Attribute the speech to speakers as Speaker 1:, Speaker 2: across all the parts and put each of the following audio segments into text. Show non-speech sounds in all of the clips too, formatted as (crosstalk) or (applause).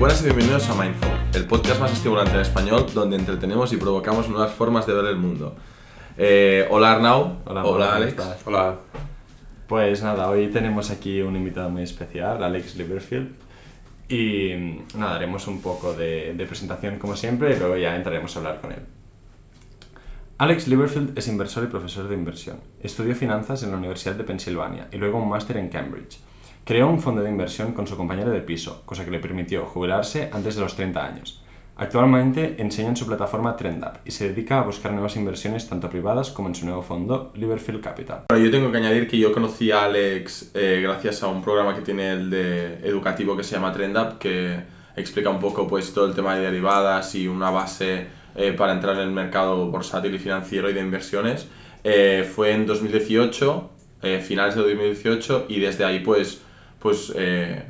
Speaker 1: buenas y bienvenidos a Mindful, el podcast más estimulante en español donde entretenemos y provocamos nuevas formas de ver el mundo. Eh, hola Arnau.
Speaker 2: Hola,
Speaker 1: hola
Speaker 2: ¿cómo
Speaker 1: Alex.
Speaker 2: estás?
Speaker 1: Hola.
Speaker 2: Pues nada, hoy tenemos aquí un invitado muy especial, Alex Liverfield. Y nada, haremos un poco de, de presentación como siempre y luego ya entraremos a hablar con él. Alex Liverfield es inversor y profesor de inversión. Estudió finanzas en la Universidad de Pensilvania y luego un máster en Cambridge. Creó un fondo de inversión con su compañero de piso, cosa que le permitió jubilarse antes de los 30 años. Actualmente enseña en su plataforma TrendUp y se dedica a buscar nuevas inversiones tanto privadas como en su nuevo fondo, Liverfield Capital.
Speaker 1: Bueno, yo tengo que añadir que yo conocí a Alex eh, gracias a un programa que tiene el de educativo que se llama TrendUp, que explica un poco pues todo el tema de derivadas y una base eh, para entrar en el mercado bursátil y financiero y de inversiones. Eh, fue en 2018, eh, finales de 2018, y desde ahí pues, pues eh,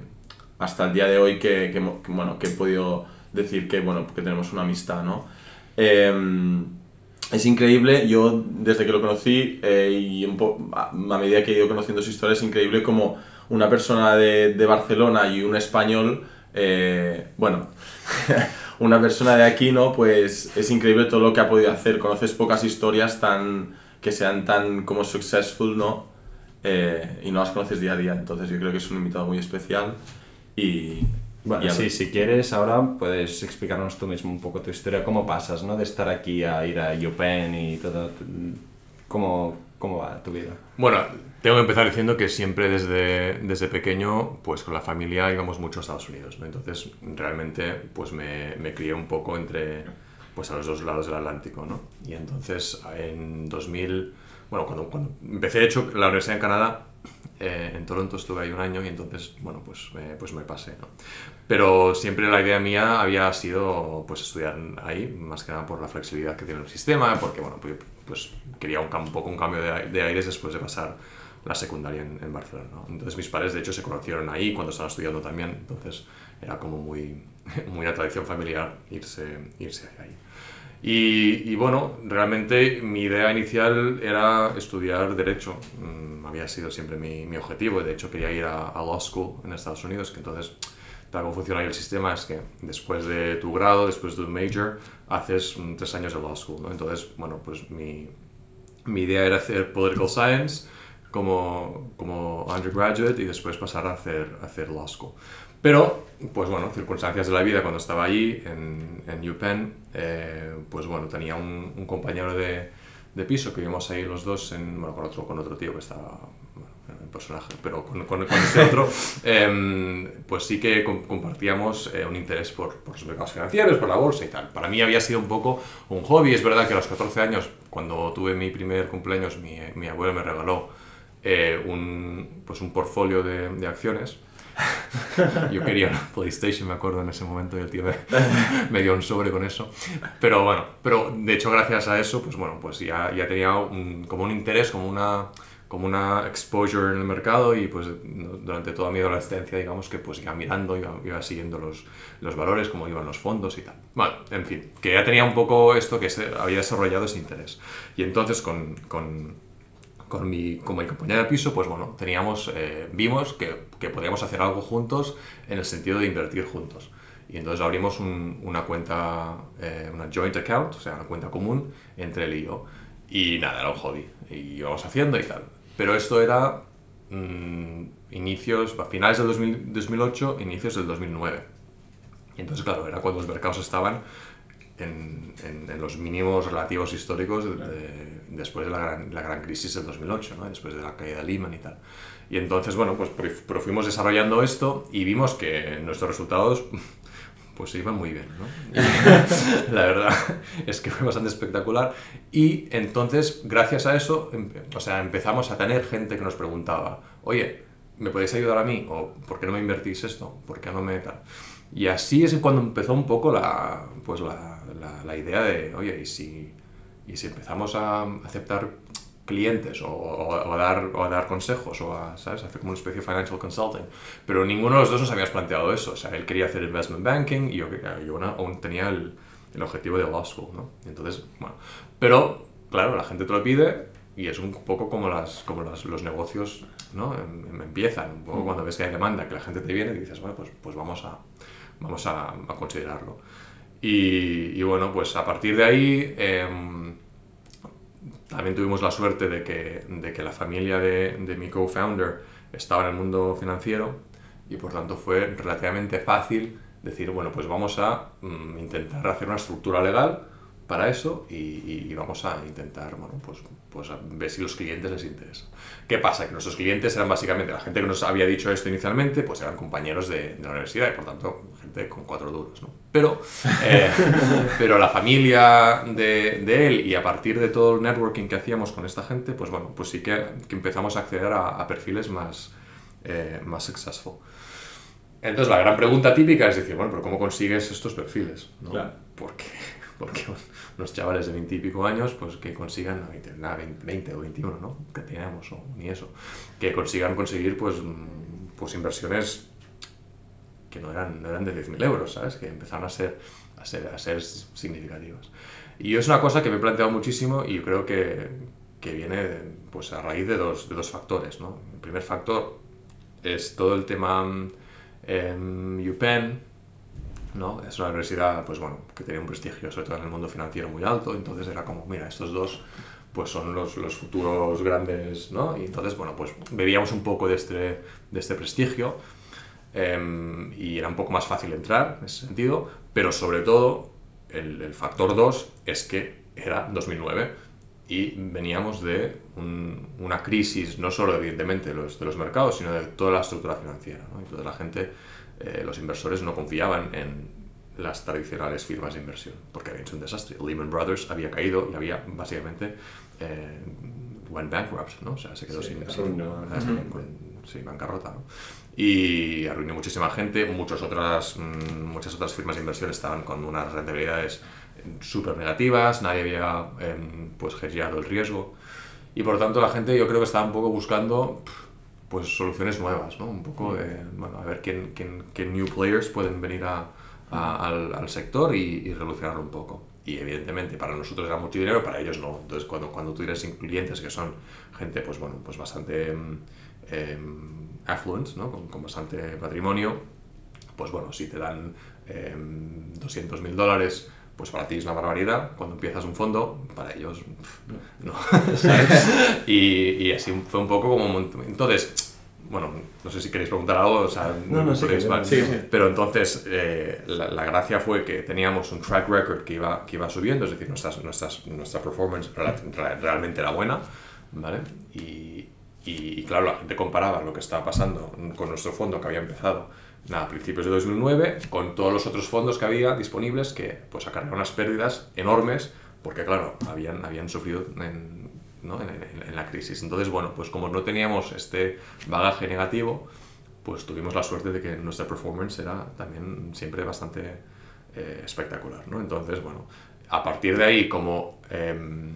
Speaker 1: hasta el día de hoy que, que, bueno, que he podido decir que, bueno, que tenemos una amistad, ¿no? Em, es increíble, yo desde que lo conocí eh, y a medida que he ido conociendo su historia, es increíble como una persona de, de Barcelona y un español, eh, bueno, (laughs) una persona de aquí, ¿no? Pues es increíble todo lo que ha podido hacer. Conoces pocas historias tan que sean tan como successful, ¿no? Eh, y no las conoces día a día, entonces yo creo que es un invitado muy especial y...
Speaker 2: Bueno,
Speaker 1: y a-
Speaker 2: sí, si quieres, ahora puedes explicarnos tú mismo un poco tu historia, cómo pasas, ¿no? De estar aquí a ir a UPenn y todo. ¿Cómo, cómo va tu vida?
Speaker 3: Bueno, tengo que empezar diciendo que siempre desde, desde pequeño, pues con la familia íbamos mucho a Estados Unidos, ¿no? Entonces, realmente, pues me, me crié un poco entre, pues a los dos lados del Atlántico, ¿no? Y entonces, en 2000, bueno, cuando, cuando empecé, de hecho, la universidad en Canadá, eh, en Toronto estuve ahí un año y entonces, bueno, pues, eh, pues me pasé, ¿no? Pero siempre la idea mía había sido, pues, estudiar ahí, más que nada por la flexibilidad que tiene el sistema, porque, bueno, pues, pues quería un, un poco un cambio de, de aires después de pasar la secundaria en, en Barcelona, ¿no? Entonces mis padres, de hecho, se conocieron ahí cuando estaban estudiando también, entonces era como muy, (laughs) muy una tradición familiar irse, irse ahí. Y, y bueno, realmente mi idea inicial era estudiar Derecho. Mm, había sido siempre mi, mi objetivo. De hecho, quería ir a, a Law School en Estados Unidos, que entonces, tal como funciona ahí el sistema, es que después de tu grado, después de tu major, haces mm, tres años de Law School. ¿no? Entonces, bueno, pues mi, mi idea era hacer Political Science como, como undergraduate y después pasar a hacer, a hacer Law School. Pero, pues bueno, circunstancias de la vida, cuando estaba allí en, en UPenn, eh, pues bueno, tenía un, un compañero de, de piso que vivimos ahí los dos, en, bueno, con otro, con otro tío que estaba, bueno, un personaje, pero con, con, con este otro, (laughs) em, pues sí que com- compartíamos eh, un interés por, por los mercados financieros, por la bolsa y tal. Para mí había sido un poco un hobby, es verdad que a los 14 años, cuando tuve mi primer cumpleaños, mi, mi abuelo me regaló eh, un, pues un portfolio de, de acciones. (laughs) Yo quería una PlayStation, me acuerdo en ese momento, y el tío me, (laughs) me dio un sobre con eso. Pero bueno, pero de hecho gracias a eso, pues bueno, pues ya, ya tenía un- como un interés, como una, como una exposure en el mercado y pues durante toda mi adolescencia, digamos que pues iba mirando, iba, iba siguiendo los, los valores, cómo iban los fondos y tal. Bueno, en fin, que ya tenía un poco esto que se, había desarrollado ese interés. Y entonces con, con con mi, con mi de piso, pues bueno, teníamos, eh, vimos que, que podíamos hacer algo juntos en el sentido de invertir juntos. Y entonces abrimos un- una cuenta, eh, una joint account, o sea, una cuenta común entre él y yo. Y nada, era un hobby. Y íbamos haciendo y tal. Pero esto era mm, inicios, a finales del 2000 2008, inicios del 2009. Y entonces, claro, era cuando los mercados estaban en, en- en los mínimos relativos históricos de- después de la gran, la gran crisis del 2008, ¿no? después de la caída de Lehman y tal. Y entonces, bueno, pues fuimos desarrollando esto y vimos que nuestros resultados (laughs) pues se iban muy bien, ¿no? (laughs) La verdad es que fue bastante espectacular. Y entonces, gracias a eso, empe- o sea, empezamos a tener gente que nos preguntaba, oye, ¿me podéis ayudar a mí? ¿O por qué no me invertís esto? ¿Por qué no me tal? Y así es cuando empezó un poco la, pues la, la, la idea de, oye, ¿y si, y si empezamos a aceptar clientes o, o- o a dar, o a dar consejos o a, ¿sabes? hacer como una especie de financial consulting. Pero ninguno de los dos nos habíamos planteado eso. O sea, él quería hacer investment banking y yo, yo aún- aún tenía el, el objetivo de law school, ¿no? Entonces, bueno. Pero, claro, la gente te lo pide y es un poco como, las, como las, los negocios, ¿no? Em- em- empiezan. Un poco cuando ves que hay demanda, que la gente te viene y dices, bueno, pues, pues vamos a vamos a, a considerarlo. Y, y, bueno, pues a partir de ahí em, también tuvimos la suerte de que, de que la familia de, de mi co-founder estaba en el mundo financiero y por tanto fue relativamente fácil decir, bueno, pues vamos a mm, intentar hacer una estructura legal para eso y, y vamos a intentar, bueno, pues, pues a ver si los clientes les interesa. ¿Qué pasa? Que nuestros clientes eran básicamente la gente que nos había dicho esto inicialmente, pues eran compañeros de, de la universidad y por tanto gente con cuatro duros, ¿no? Pero, eh, (laughs) pero la familia de, de, él y a partir de todo el networking que hacíamos con esta gente, pues bueno, pues sí que, que empezamos a acceder a, a perfiles más, eh, más successful. Entonces la gran pregunta típica es decir, bueno, pero ¿cómo consigues estos perfiles? ¿no?
Speaker 1: Claro.
Speaker 3: Porque, (laughs) porque unos chavales de 20 y pico años, pues que consigan, nada, 20, 20 o 21, ¿no? Que teníamos, o ni eso. Que consigan conseguir, pues, pues inversiones que no eran, no eran de 10.000 euros, ¿sabes? Que empezaron a ser, a, ser, a ser significativas. Y es una cosa que me he planteado muchísimo y creo que, que viene pues, a raíz de dos, de dos factores, ¿no? El primer factor es todo el tema en UPenn, ¿no? Es una universidad, pues bueno, que tenía un prestigio, sobre todo en el mundo financiero, muy alto, entonces era como, mira, estos dos pues son los, los futuros grandes, ¿no? Y entonces, bueno, pues bebíamos un poco de este, de este prestigio eh, y era un poco más fácil entrar en ese sentido, pero sobre todo el, el factor 2 es que era 2009 y veníamos de un, una crisis, no solo evidentemente de los, de los mercados, sino de toda la estructura financiera. ¿no? Entonces la gente, eh, los inversores no confiaban en las tradicionales firmas de inversión, porque había hecho un desastre. Lehman Brothers había caído y había básicamente eh, went bankrupt, ¿no? O sea, se quedó
Speaker 2: Sí,
Speaker 3: sin, sin, sin- con- sí, bancarrota, ¿no? Y arruinó muchísima gente, muchas otras, mm, muchas otras firmas de inversión estaban con unas rentabilidades súper negativas, nadie había em, pues hedgeado el riesgo y por lo tanto la gente yo creo que estaba un poco buscando pues soluciones nuevas, ¿no? Un poco de, bueno, a ver quién, quién, qué new players pueden venir a, a- al, al sector y, y revolucionarlo un poco. Y evidentemente para nosotros era mucho dinero, para ellos no. Entonces cuando, cuando tú tienes clientes que son gente pues bueno, pues bastante em, em, affluent, ¿no? Con, con bastante patrimonio, pues bueno, si te dan eh, 200 mil dólares, pues para ti es una barbaridad. Cuando empiezas un fondo, para ellos pff, no. ¿sabes? (laughs) y, y así fue un poco como... Entonces, bueno, no sé si queréis preguntar algo, o sea,
Speaker 2: No, no, sí,
Speaker 3: podéis-
Speaker 2: que-
Speaker 3: vale.
Speaker 1: sí, sí.
Speaker 3: Pero entonces eh, la, la gracia fue que teníamos un track record que iba, que iba subiendo, es decir, nuestras, nuestras, nuestra performance realmente era buena, ¿vale? Y, y, y claro, la gente comparaba lo que estaba pasando con nuestro fondo que había empezado nada, a principios de 2009 con todos los otros fondos que había disponibles que pues acarrearon unas pérdidas enormes porque claro, habían, habían sufrido en, ¿no? en, en- en la crisis. Entonces, bueno, pues como no teníamos este bagaje negativo, pues tuvimos la suerte de que nuestra performance era también siempre bastante eh, espectacular, ¿no? Entonces, bueno, a partir de ahí, como em,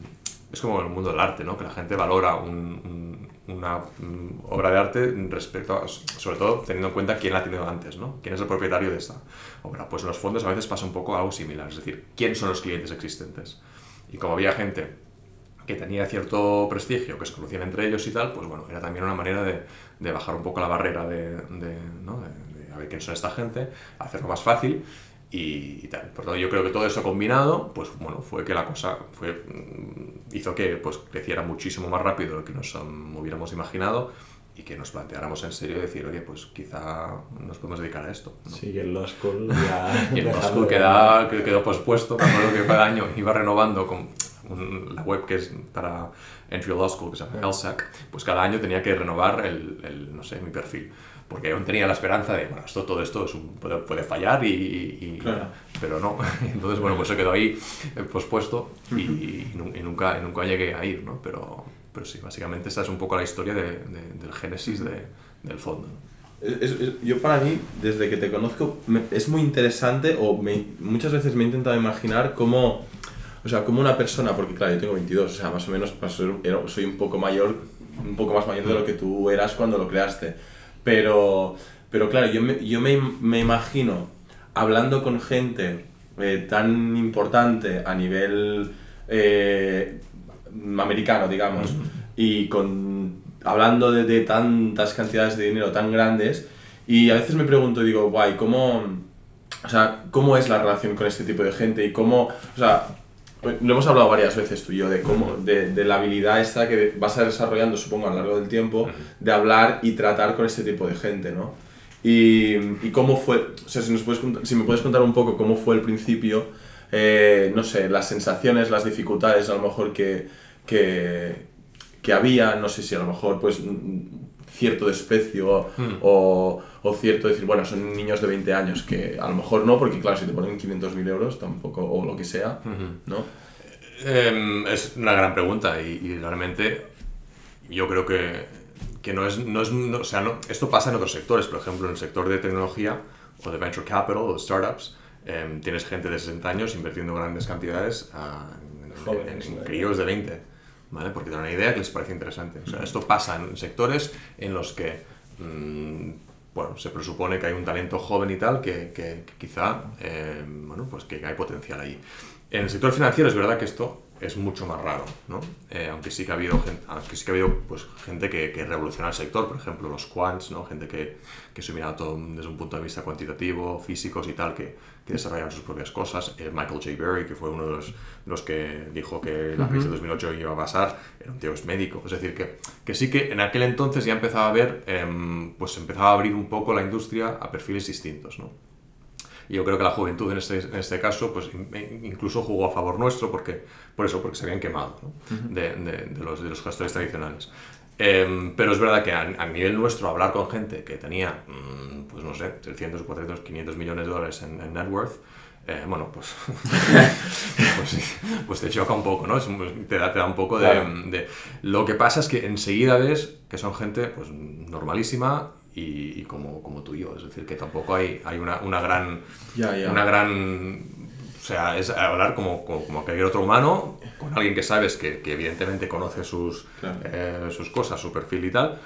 Speaker 3: es como el mundo del arte, ¿no? Que la gente valora un- un- una mm, obra de arte respecto a, sobre todo teniendo en cuenta quién la ha tenido antes, ¿no? Quién es el propietario de esta obra. Pues los fondos a veces pasa un poco algo similar, es decir, quién son los clientes existentes. Y como había gente que tenía cierto prestigio, que se conocían entre ellos y tal, pues bueno, era también una manera de, de bajar un poco la barrera de, de, ¿no? de a ver quién son esta gente, hacerlo más fácil y, y tal. Por tanto, yo creo que todo eso combinado, pues bueno, fue que la cosa fue, mm, hizo que pues, creciera muchísimo más rápido de lo que nos um, hubiéramos imaginado y que nos planteáramos en serio decir, oye, pues quizá nos podemos dedicar a esto. ¿no?
Speaker 2: Sí, que el Law School ya... (laughs)
Speaker 3: Y el
Speaker 2: dejando
Speaker 3: School queda, que quedó pospuesto, me acuerdo que cada año iba renovando con un- la web que es para Entry Law School, que se llama LSAC, pues cada año tenía que renovar el, el, no sé, mi perfil. Porque aún tenía la esperanza de, bueno, esto, todo esto es un- puede, puede fallar y... y-
Speaker 1: Claro.
Speaker 3: Pero no. (laughs) Entonces, bueno, pues se quedó ahí eh, pospuesto y, y y nunca, nunca llegué a ir, ¿no? Pero, pero sí, básicamente esta es un poco la historia de, de- del génesis de- del fondo.
Speaker 1: Es- es- yo para mí, desde que te conozco, me- es muy interesante o me- muchas veces me he intentado imaginar cómo, o sea, cómo una persona, porque claro, yo tengo 22, o sea, más o menos soy un poco mayor, un poco más mayor de lo que tú eras cuando lo creaste, pero, pero claro, yo me, yo me, me imagino hablando con gente eh, tan importante a nivel eh, americano, digamos, y con, hablando de, de tantas cantidades de dinero tan grandes, y a veces me pregunto, digo, guay, ¿cómo, o sea, cómo es la relación con este tipo de gente y cómo, o sea, lo hemos hablado varias veces tú y yo de cómo, de, de la habilidad esta que vas a desarrollando, supongo, a lo largo del tiempo, de hablar y tratar con este tipo de gente, ¿no? Y, y cómo fue, o sea, si, nos puedes, cont- si me puedes contar un poco cómo fue el principio, eh, no sé, las sensaciones, las dificultades a lo mejor que, que, que había, no sé si a lo mejor pues cierto desprecio o, o cierto decir, bueno, son niños de 20 años, que a lo mejor no, porque claro, si te ponen 500.000 euros tampoco, o lo que sea, ¿no?
Speaker 3: Em, es una gran pregunta y, y realmente yo creo que, que no es, no es no- o sea, no- esto pasa en otros sectores, por ejemplo, en el sector de tecnología o de venture capital o de startups, em, tienes gente de 60 años invirtiendo grandes cantidades ah, en, en-
Speaker 2: Jóvenes,
Speaker 3: en- en críos de 20, ¿vale? Porque tienen una idea que les parece interesante. O sea, esto pasa en sectores en los que mm, bueno, se presupone que hay un talento joven y tal, que, que- que quizá, eh, bueno, pues que hay potencial ahí. En el sector financiero es verdad que esto es mucho más raro, ¿no? Eh, aunque sí que ha habido gente, aunque sí que ha habido pues, gente que, que revoluciona el sector, por ejemplo los quants, ¿no? Gente que, que se mira todo desde un punto de vista cuantitativo, físicos y tal, que, que desarrollan sus propias cosas. Eh, Michael J. Berry, que fue uno de los, los que dijo que la crisis de 2008 iba a pasar, era un tío es médico. Es decir, que, que sí que en aquel entonces ya empezaba a ver, em, pues empezaba a abrir un poco la industria a perfiles distintos, ¿no? Y yo creo que la juventud en este, en este caso, pues in- incluso jugó a favor nuestro, porque, por eso, porque se habían quemado ¿no? de, de- de los, de los gestores tradicionales. Em, pero es verdad que a, a nivel nuestro, hablar con gente que tenía, mm, pues no sé, 300, 400, 500 millones de dólares en, en net worth, eh, bueno, pues, (laughs) pues, pues te choca un poco, ¿no? Es te, da, te da un poco de,
Speaker 1: Claro.
Speaker 3: de- Lo que pasa es que enseguida ves que son gente pues, normalísima y, y como, como tú y yo. Es decir, que tampoco hay, hay una, una gran... Una gran... O sea, es hablar como, como, como cualquier otro humano, con alguien que sabes que, que evidentemente conoce sus,
Speaker 1: Claro.
Speaker 3: eh, sus cosas, su perfil y tal,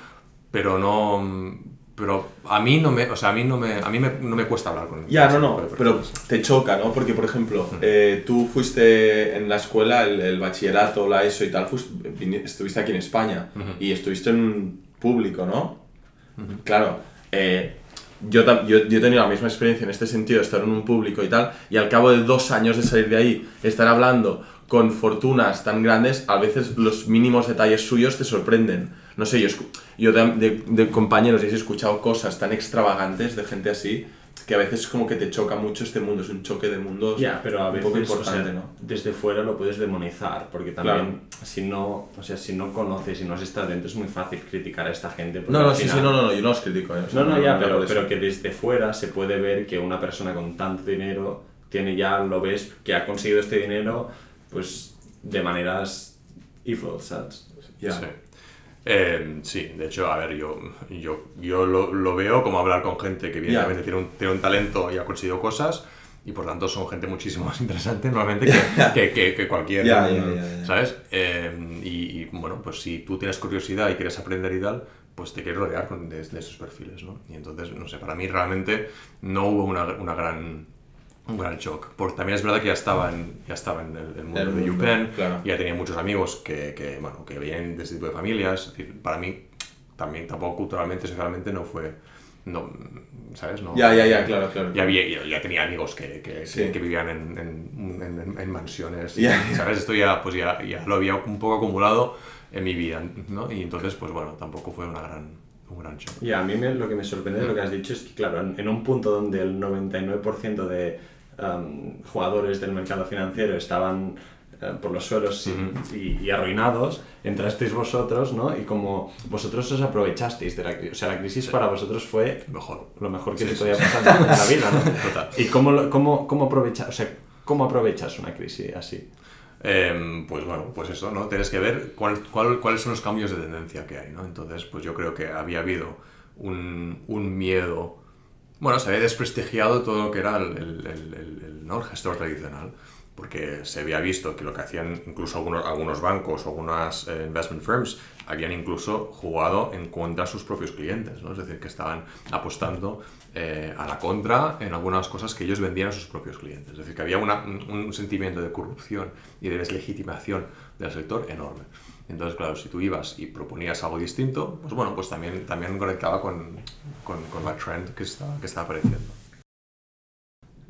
Speaker 3: pero no... Pero a mí no me, o sea, a mí no me, a mí me, no me cuesta hablar con
Speaker 1: Ya,
Speaker 3: con
Speaker 1: no, no, pero te choca, ¿no? Porque, por ejemplo, eh, tú fuiste en la escuela, el, el bachillerato, la ESO y tal, fuiste- estuviste aquí en España y estuviste en un público, ¿no? Claro, eh, yo, yo, yo he tenido la misma experiencia en este sentido, estar en un público y tal, y al cabo de dos años de salir de ahí, estar hablando con fortunas tan grandes, a veces los mínimos detalles suyos te sorprenden. No sé, yo, yo de, de- de compañeros he escuchado cosas tan extravagantes de gente así, que a veces como que te choca mucho este mundo, es un choque de mundos
Speaker 2: Ya, pero a
Speaker 1: un
Speaker 2: veces
Speaker 1: poco
Speaker 2: o sea,
Speaker 1: importante, ¿no?
Speaker 2: desde fuera lo puedes demonizar, porque también si no, o sea, si no conoces y no has estado dentro es muy fácil criticar a esta gente.
Speaker 1: No, no, sí, sí,
Speaker 2: final-
Speaker 1: no, no, no, yo no os critico. ¿eh? O sea,
Speaker 2: No, no, ya, pero, pero que desde fuera se puede ver que una persona con tanto dinero tiene ya, lo ves, que ha conseguido este dinero, pues de maneras evil, ¿sabes?
Speaker 3: Sí. Eh, sí, de hecho, a ver, yo, yo, yo lo, lo veo como hablar con gente que evidentemente tiene, un, tiene un talento y ha conseguido cosas y por tanto son gente muchísimo (laughs) más interesante normalmente que, (laughs) que, que- que cualquier... ¿Sabes? Eh, y, y, bueno, pues si tú tienes curiosidad y quieres aprender y tal, pues te quieres rodear con, de, de esos perfiles, ¿no? Y entonces, no sé, para mí realmente no hubo una, una gran... Un gran shock. Porque también es verdad que ya estaba en, ya estaba en el, el mundo
Speaker 1: El
Speaker 3: de
Speaker 1: mundo,
Speaker 3: UPenn,
Speaker 1: claro.
Speaker 3: ya tenía muchos amigos que, que, bueno, que vienen de ese tipo de familias. Es decir, para mí, también tampoco culturalmente, socialmente, no fue. No, ¿Sabes? No,
Speaker 1: Ya, ya, ya, claro, claro.
Speaker 3: Ya, había- ya, ya tenía amigos que, que,
Speaker 1: Sí.
Speaker 3: que, que vivían en, en, en- en mansiones. y,
Speaker 1: Ya, ya.
Speaker 3: ¿Sabes? Esto ya, pues ya, ya lo había un poco acumulado en mi vida, ¿no? Y entonces, pues bueno, tampoco fue una gran, un gran shock.
Speaker 2: Y a mí me- lo que me sorprende de lo que has dicho es que, claro, en, en un punto donde el 99% de um, jugadores del mercado financiero estaban eh, por los suelos y- y, y arruinados, entrasteis vosotros, ¿no? Y como vosotros os aprovechasteis de la crisis, o sea, la crisis para vosotros fue
Speaker 3: Mejor.
Speaker 2: lo mejor que
Speaker 3: Sí,
Speaker 2: podía
Speaker 3: sí.
Speaker 2: pasar en la vida, ¿no? (laughs)
Speaker 3: Total.
Speaker 2: ¿Y cómo, cómo, cómo, aprovechas, o sea, cómo aprovechas una crisis así?
Speaker 3: Em, pues bueno, pues eso, ¿no? Tienes que ver cuál, cuál- cuáles son los cambios de tendencia que hay, ¿no? Entonces, pues yo creo que había habido un, un miedo... Bueno, se había desprestigiado todo lo que era el, el- el- el- ¿no? gestor tradicional, porque se había visto que lo que hacían incluso algunos, algunos bancos o algunas eh, investment firms habían incluso jugado en contra de sus propios clientes, ¿no? Es decir, que estaban apostando eh, a la contra en algunas cosas que ellos vendían a sus propios clientes. Es decir, que había una- un, un sentimiento de corrupción y de deslegitimación del sector enorme. Entonces, claro, si tú ibas y proponías algo distinto, pues bueno, pues también, también conectaba con, con, con la trend que está, que está apareciendo.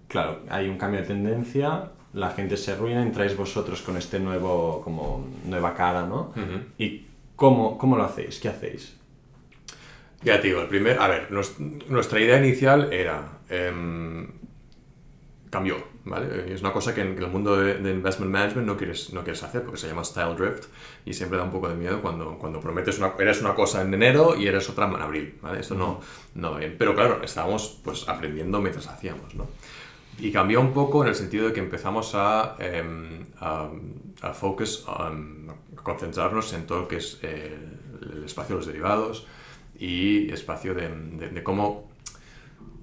Speaker 2: claro, hay un cambio de tendencia, la gente se arruina, entráis vosotros con este nuevo, como nueva cara, ¿no? ¿Y cómo, cómo lo hacéis? ¿Qué hacéis?
Speaker 3: Ya te digo, el primer, a ver, nuestra idea inicial era, em, cambió, ¿vale? Es una cosa que en, el mundo de, investment management no quieres, no quieres hacer porque se llama style drift y siempre da un poco de miedo cuando, cuando prometes una, eres una cosa en enero y eres otra en abril, ¿vale? Esto no, no va bien. Pero claro, estábamos pues aprendiendo mientras hacíamos, ¿no? Y cambió un poco en el sentido de que empezamos a, em, a, a, focus, a concentrarnos en todo lo que es eh, el espacio de los derivados, y espacio de, de, cómo...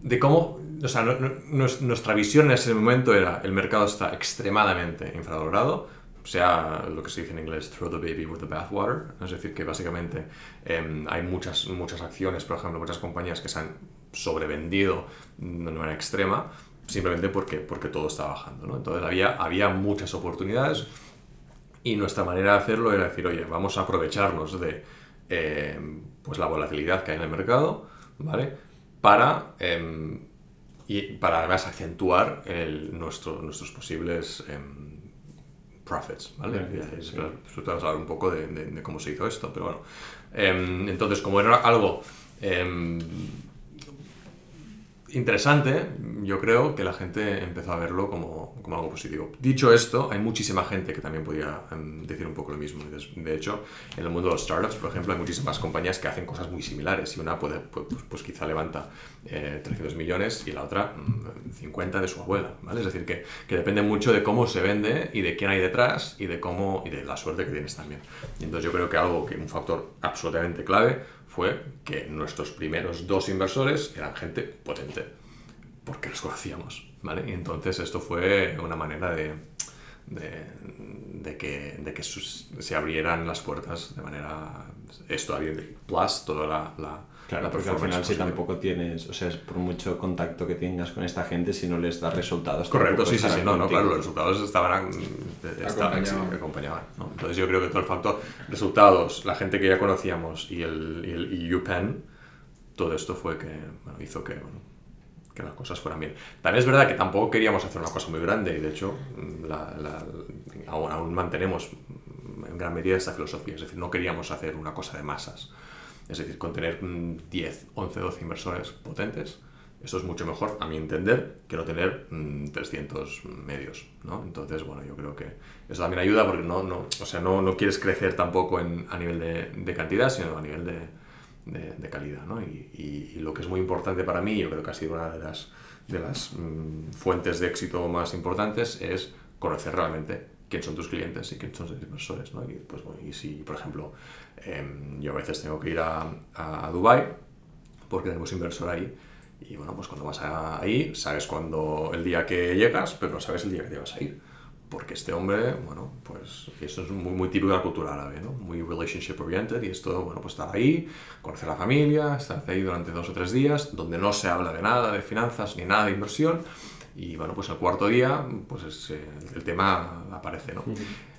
Speaker 3: De cómo, o sea, nuestra visión en ese momento era el mercado está extremadamente infravalorado, o sea, lo que se dice en inglés, throw the baby with the bathwater, es decir, que básicamente em, hay muchas, muchas acciones, por ejemplo, muchas compañías que se han sobrevendido de manera extrema, simplemente porque, porque todo está bajando, ¿no? Entonces había, había muchas oportunidades y nuestra manera de hacerlo era decir, oye, vamos a aprovecharnos de eh, pues la volatilidad que hay en el mercado, ¿vale? Para, em, y para además acentuar el, nuestro, nuestros posibles em, profits, ¿vale? Sí, hablar un poco de, de, cómo se hizo esto, pero bueno. Em, entonces, como era algo interesante, yo creo que la gente empezó a verlo como, como, algo positivo. Dicho esto, hay muchísima gente que también podría em, decir un poco lo mismo. De hecho, en el mundo de los startups, por ejemplo, hay muchísimas compañías que hacen cosas muy similares y una puede, pues, pues quizá levanta 300 eh, millones y la otra 50 mm, de su abuela. ¿vale? Es decir, que, que, depende mucho de cómo se vende y de quién hay detrás y de, cómo, y de la suerte que tienes también. Y entonces yo creo que algo que un factor absolutamente clave fue que nuestros primeros dos inversores eran gente potente, porque los conocíamos, ¿vale? Entonces esto fue una manera de, que, se abrieran las puertas de manera... Esto, plus toda la
Speaker 2: Claro, porque al final si tampoco tienes, o sea, por mucho contacto que tengas con esta gente, si no les das resultados...
Speaker 3: Correcto, sí, sí, sí, no, no, claro, los resultados estaban, estaban sí, acompañaban. ¿no? Entonces yo creo que todo el factor, resultados, la gente que ya conocíamos y el, y el UPenn, todo esto fue que bueno, hizo que, bueno, que las cosas fueran bien. También es verdad que tampoco queríamos hacer una cosa muy grande y de hecho la, la, aún, aún mantenemos en gran medida esta filosofía, es decir, no queríamos hacer una cosa de masas es decir, con tener 10, 11, 12 inversores potentes, eso es mucho mejor, a mi entender, que no tener 300 mm, medios, ¿no? Entonces, bueno, yo creo que eso también ayuda porque no, no, o sea, no, no quieres crecer tampoco en, a nivel de, cantidad, sino a nivel de, de, calidad, ¿no? Y, y, lo que es muy importante para mí, yo creo que ha sido una de las, de las mm, fuentes de éxito más importantes, es conocer realmente quién son tus clientes y quién son tus inversores, ¿no? Y, pues, y si, por ejemplo, Em, yo a veces tengo que ir a, a Dubai porque tenemos inversor ahí. Y bueno, pues cuando vas ahí, sabes cuando el día que llegas, pero no sabes el día que te vas a ir. Porque este hombre, bueno, pues eso es muy, típico de la cultura árabe, ¿no? Muy relationship oriented y esto, bueno, pues estar ahí, conocer a la familia, estar ahí durante dos o tres días, donde no se habla de nada de finanzas ni nada de inversión. Y bueno, pues el cuarto día, pues el, tema aparece, ¿no?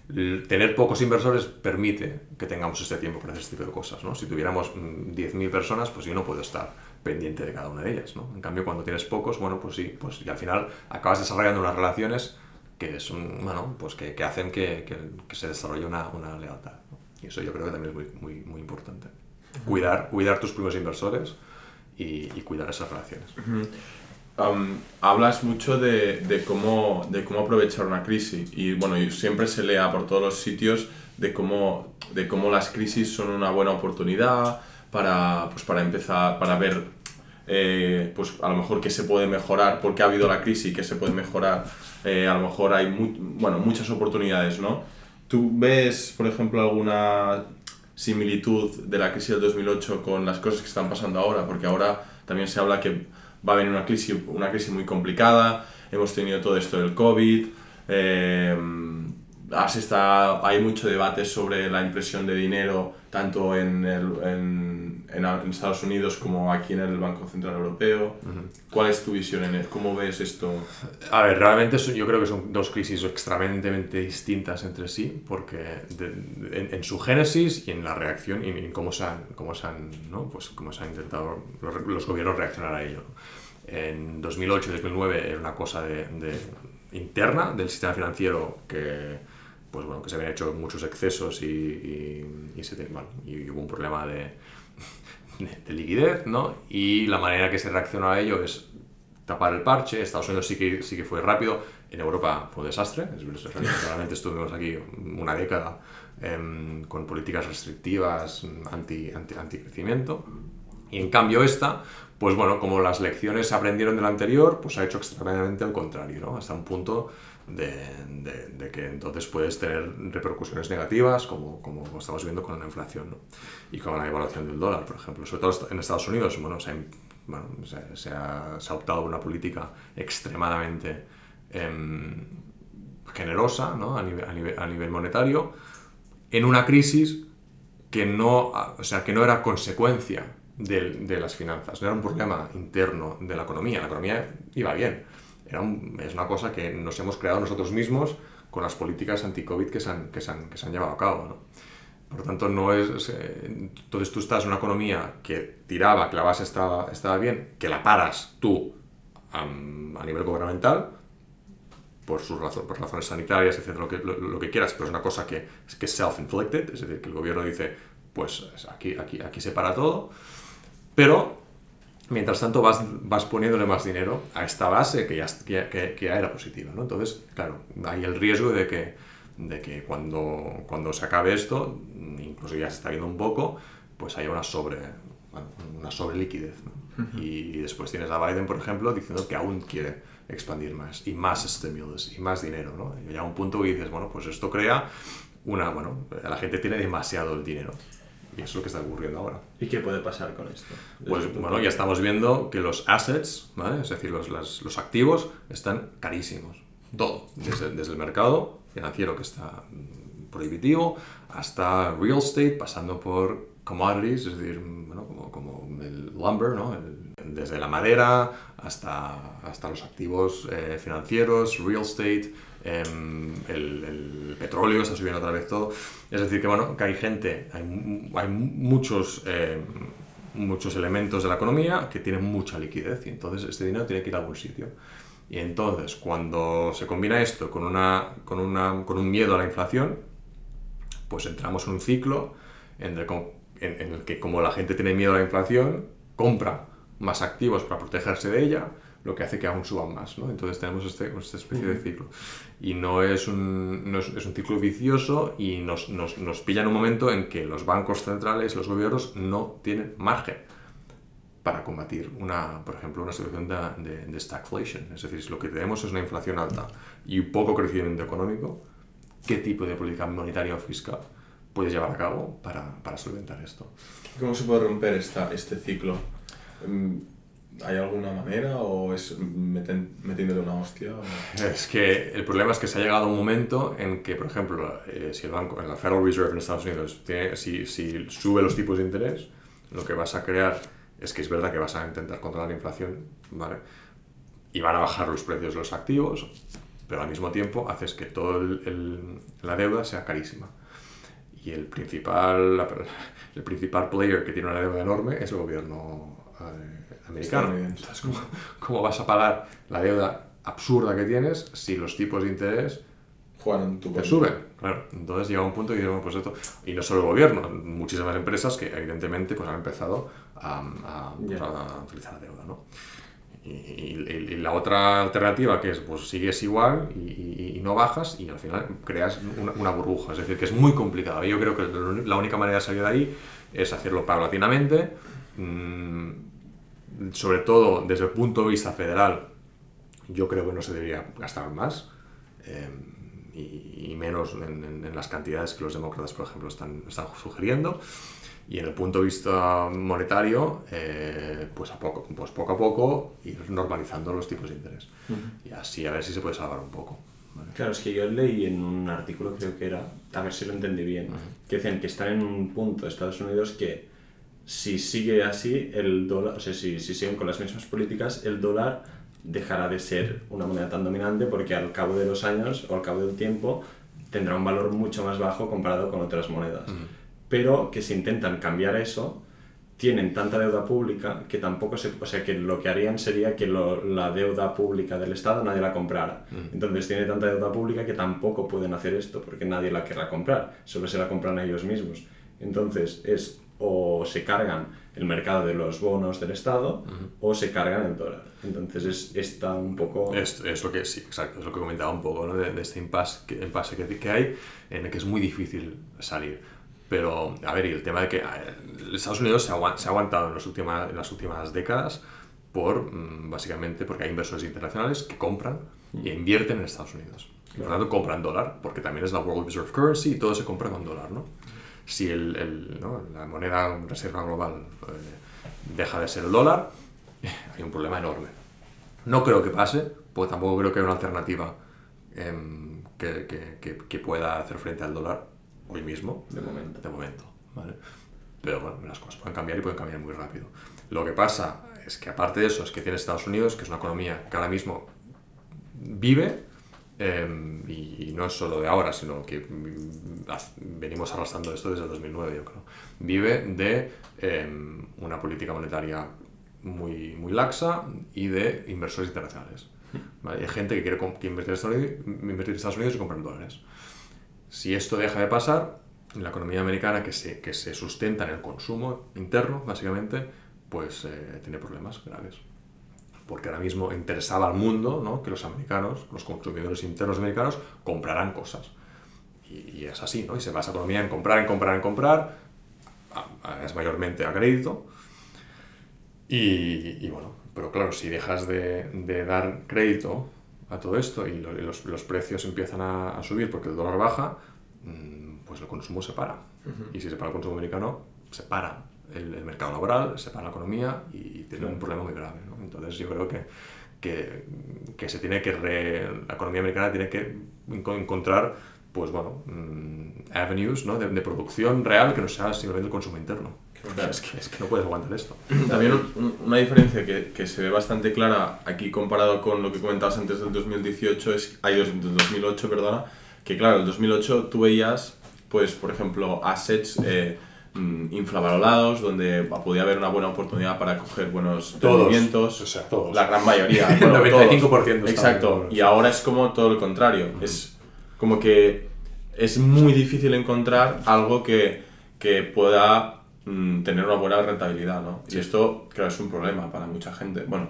Speaker 3: Tener pocos inversores permite que tengamos este tiempo para hacer este tipo de cosas. ¿no? Si tuviéramos 10.000 mm, personas, pues yo no puedo estar pendiente de cada una de ellas. ¿no? En cambio, cuando tienes pocos, bueno, pues sí, pues y al final acabas desarrollando unas relaciones que, son, bueno, pues que, que hacen que, que, se desarrolle una, una lealtad. Y eso yo creo que también es muy, muy, muy importante. Cuidar, cuidar tus primeros inversores y, y cuidar esas relaciones
Speaker 1: hablas mucho de, de, cómo, de cómo aprovechar una crisis y bueno, siempre se lea por todos los sitios de cómo, de cómo las crisis son una buena oportunidad para, pues para empezar, para ver eh, pues a lo mejor qué se puede mejorar, porque ha habido la crisis, qué se puede mejorar, eh, a lo mejor hay bueno, muchas oportunidades, ¿no? ¿Tú ves, por ejemplo, alguna similitud de la crisis del 2008 con las cosas que están pasando ahora? Porque ahora también se habla que va a venir una crisis, una crisis muy complicada, hemos tenido todo esto del COVID, eh, está, hay mucho debate sobre la impresión de dinero, tanto en, el, en, Estados Unidos como aquí en el Banco Central Europeo. ¿Cuál es tu visión en él? ¿Cómo ves esto?
Speaker 3: A ver, realmente son- yo creo que son dos crisis extremadamente distintas entre sí, porque de- de- en, en su génesis y en la reacción y en cómo se han, cómo se han, ¿no? pues cómo se han intentado los, los gobiernos reaccionar a ello. ¿no? En 2008 y 2009 era una cosa de, de- interna del sistema financiero que, pues bueno, que se habían hecho muchos excesos y, y, y se bueno, y hubo un problema de, de, de liquidez, ¿no? Y la manera que se reaccionó a ello es tapar el parche. Estados Unidos sí que, sí que fue rápido. En Europa fue un desastre. Realmente estuvimos aquí una década em, con políticas restrictivas anti, anti, anti-crecimiento. Y en cambio esta, pues bueno, como las lecciones aprendieron del anterior, pues ha hecho extremadamente al contrario, ¿no? Hasta un punto de, que entonces puedes tener repercusiones negativas, como, como estamos viendo con la inflación, ¿no? Y con la devaluación del dólar, por ejemplo. Sobre todo en Estados Unidos, bueno, se ha, optado por una política extremadamente em, generosa, ¿no? A nivel, a a nivel monetario, en una crisis que no, o sea, que no era consecuencia de, las finanzas, no era un problema interno de la economía. La economía iba bien. Era es una cosa que nos hemos creado nosotros mismos con las políticas anti-COVID que, se han, que, que se han llevado a cabo. ¿no? Por tanto, no es, eh, entonces tú estás en una economía que tiraba, que la base estaba, estaba bien, que la paras tú a nivel gubernamental, por, sus razones sanitarias, etcétera, lo que, lo que quieras, pero es una cosa que, que es self-inflicted, es decir, que el gobierno dice, pues aquí, aquí, aquí se para todo, pero mientras tanto vas, vas poniéndole más dinero a esta base que ya, que, que- ya era positiva, ¿no? Entonces, claro, hay el riesgo de que, de que cuando, cuando se acabe esto, incluso ya se está viendo un poco, pues haya una sobre, bueno, una sobre liquidez, Y después tienes a Biden, por ejemplo, diciendo que aún quiere expandir más y más estímulos y más dinero, ¿no? Y llega un punto que dices, bueno, pues esto crea una, bueno, la gente tiene demasiado el dinero. Y eso es lo que está ocurriendo ahora.
Speaker 2: ¿Y qué puede pasar con esto?
Speaker 3: Pues bueno, ya estamos viendo que los assets, ¿vale? es decir, los, las- los activos, están carísimos. Todo, desde, desde el mercado financiero que está mm, prohibitivo hasta real estate, pasando por commodities, es decir, bueno, como, como el lumber, ¿no? El- desde la madera hasta, hasta los activos eh, financieros, real estate, em, el, petróleo está subiendo otra vez todo. Es decir, que bueno, hay gente, hay, hay muchos, em, muchos elementos de la economía que tienen mucha liquidez y entonces este dinero tiene que ir a algún sitio. Y entonces, cuando se combina esto con, una, con, una, con un miedo a la inflación, pues entramos en un ciclo en el que como la gente tiene miedo a la inflación, compra más activos para protegerse de ella, lo que hace que aún suban más. ¿no? Entonces tenemos este, esta especie de ciclo. Y no es un, no es, es un ciclo vicioso y nos, nos, nos pilla en un momento en que los bancos centrales, los gobiernos, no tienen margen para combatir, una, por ejemplo, una situación de, de, de stagflation. Es decir, si lo que tenemos es una inflación alta y poco crecimiento económico, ¿qué tipo de política monetaria o fiscal puedes llevar a cabo para, para solventar esto?
Speaker 1: ¿Cómo se puede romper esta, este ciclo? ¿Hay alguna manera o es metiéndole una hostia?
Speaker 3: Es que el problema es que se ha llegado a un momento en que, por ejemplo, eh, si el banco, en la Federal Reserve en Estados Unidos, tiene- si, si sube los tipos de interés, lo que vas a crear es que es verdad que vas a intentar controlar la inflación, ¿vale? Y van a bajar los precios de los activos, pero al mismo tiempo haces que toda la deuda sea carísima. Y el principal, (laughs) el principal player que tiene una deuda enorme es el gobierno eh, americano. Entonces, ¿cómo, cómo vas a pagar la deuda absurda que tienes si los tipos de interés
Speaker 1: Juan
Speaker 3: te suben? Claro, entonces llega un punto y dices, bueno, pues esto, y no solo el gobierno, muchísimas empresas que evidentemente pues, han empezado a, a, pues, a utilizar la deuda, ¿no? Y, y- y la otra alternativa que es, pues sigues igual y, y- no bajas y al final creas una, una burbuja, es decir, que es muy complicado. Yo creo que la única manera de salir de ahí es hacerlo paulatinamente, mm, sobre todo desde el punto de vista federal, yo creo que no se debería gastar más eh, y, y menos en, en- en las cantidades que los demócratas, por ejemplo, están, están sugiriendo. Y en el punto de vista monetario, eh, pues, a poco, pues poco a poco ir normalizando los tipos de interés. Y así a ver si se puede salvar un poco. ¿vale?
Speaker 2: Claro, es que yo leí en un artículo, creo que era, a ver si lo entendí bien, que decían que están en un punto Estados Unidos que si sigue así, el dólar, o sea, si, si siguen con las mismas políticas, el dólar dejará de ser una moneda tan dominante porque al cabo de los años o al cabo del tiempo tendrá un valor mucho más bajo comparado con otras monedas. Pero que si intentan cambiar eso, tienen tanta deuda pública que tampoco se... O sea, que lo que harían sería que lo- la deuda pública del Estado nadie la comprara. Entonces tiene tanta deuda pública que tampoco pueden hacer esto porque nadie la querrá comprar, solo se la compran a ellos mismos. Entonces es o se cargan el mercado de los bonos del Estado o se cargan el dólar. Entonces es, está un poco...
Speaker 3: Es, es lo que sí, exacto, es lo que comentaba un poco, ¿no? de, de este impasse, que, impasse que, que hay, en el que es muy difícil salir. Pero, a ver, y el tema de que eh, Estados Unidos se, agua- se ha aguantado en, los últimas, en las últimas décadas por, mm, básicamente, porque hay inversores internacionales que compran e invierten en Estados Unidos. Y por lo tanto, compran dólar, porque también es la World Reserve Currency y todo se compra con dólar, ¿no? Si el, el, ¿no? la moneda reserva global eh, deja de ser el dólar, (laughs) hay un problema enorme. No creo que pase, porque tampoco creo que haya una alternativa em, que, que- que- que pueda hacer frente al dólar hoy mismo.
Speaker 2: De momento.
Speaker 3: De momento, ¿vale? Pero bueno, las cosas pueden cambiar y pueden cambiar muy rápido. Lo que pasa es que aparte de eso, es que tiene Estados Unidos, que es una economía que ahora mismo vive, em, y, y no es solo de ahora, sino que mm, venimos arrastrando esto desde el 2009, yo creo. Vive de em, una política monetaria muy, muy laxa y de inversores internacionales. ¿vale? Hay gente que quiere invertir, en Estados Unidos, invertir en Estados Unidos y comprar dólares. Si esto deja de pasar, la economía americana que se, que se sustenta en el consumo interno, básicamente, pues eh, tiene problemas graves. Porque ahora mismo interesaba al mundo ¿no? que los americanos, los consumidores internos americanos, compraran cosas. Y, y es así, ¿no? Y se basa la economía en comprar, en comprar, en comprar. a- a- es mayormente a crédito. Y, y bueno, pero claro, si dejas de, de dar crédito a todo esto y, lo- y los, los precios empiezan a, a subir porque el dólar baja, mm, pues el consumo se para. Y si se para el consumo americano, se para el, el mercado laboral, se para la economía y tiene un problema muy grave. ¿no? Entonces yo creo que, que, que se tiene que re- la economía americana tiene que enco- encontrar pues bueno, mm, avenues ¿no? de, de producción real que no sea simplemente el consumo interno.
Speaker 1: Claro. (laughs)
Speaker 3: Es, que, es que no puedes aguantar esto.
Speaker 1: También un- un- una diferencia que, que se ve bastante clara aquí comparado con lo que comentabas antes del 2018, es, hay dos, del 2008, perdona, que claro, el 2008 tú veías, pues por ejemplo, assets eh, mm, infravalorados, donde podía haber una buena oportunidad para coger buenos
Speaker 3: Todos,
Speaker 1: rendimientos.
Speaker 3: o sea, todos.
Speaker 1: La gran mayoría. (laughs)
Speaker 3: El
Speaker 1: bueno,
Speaker 3: 95%
Speaker 1: todos.
Speaker 3: estaban
Speaker 1: Exacto. Y ahora es como todo lo contrario. Es como que es muy difícil encontrar algo que, que pueda mm, tener una buena rentabilidad, ¿no? Y esto, claro, es un problema para mucha gente. Bueno,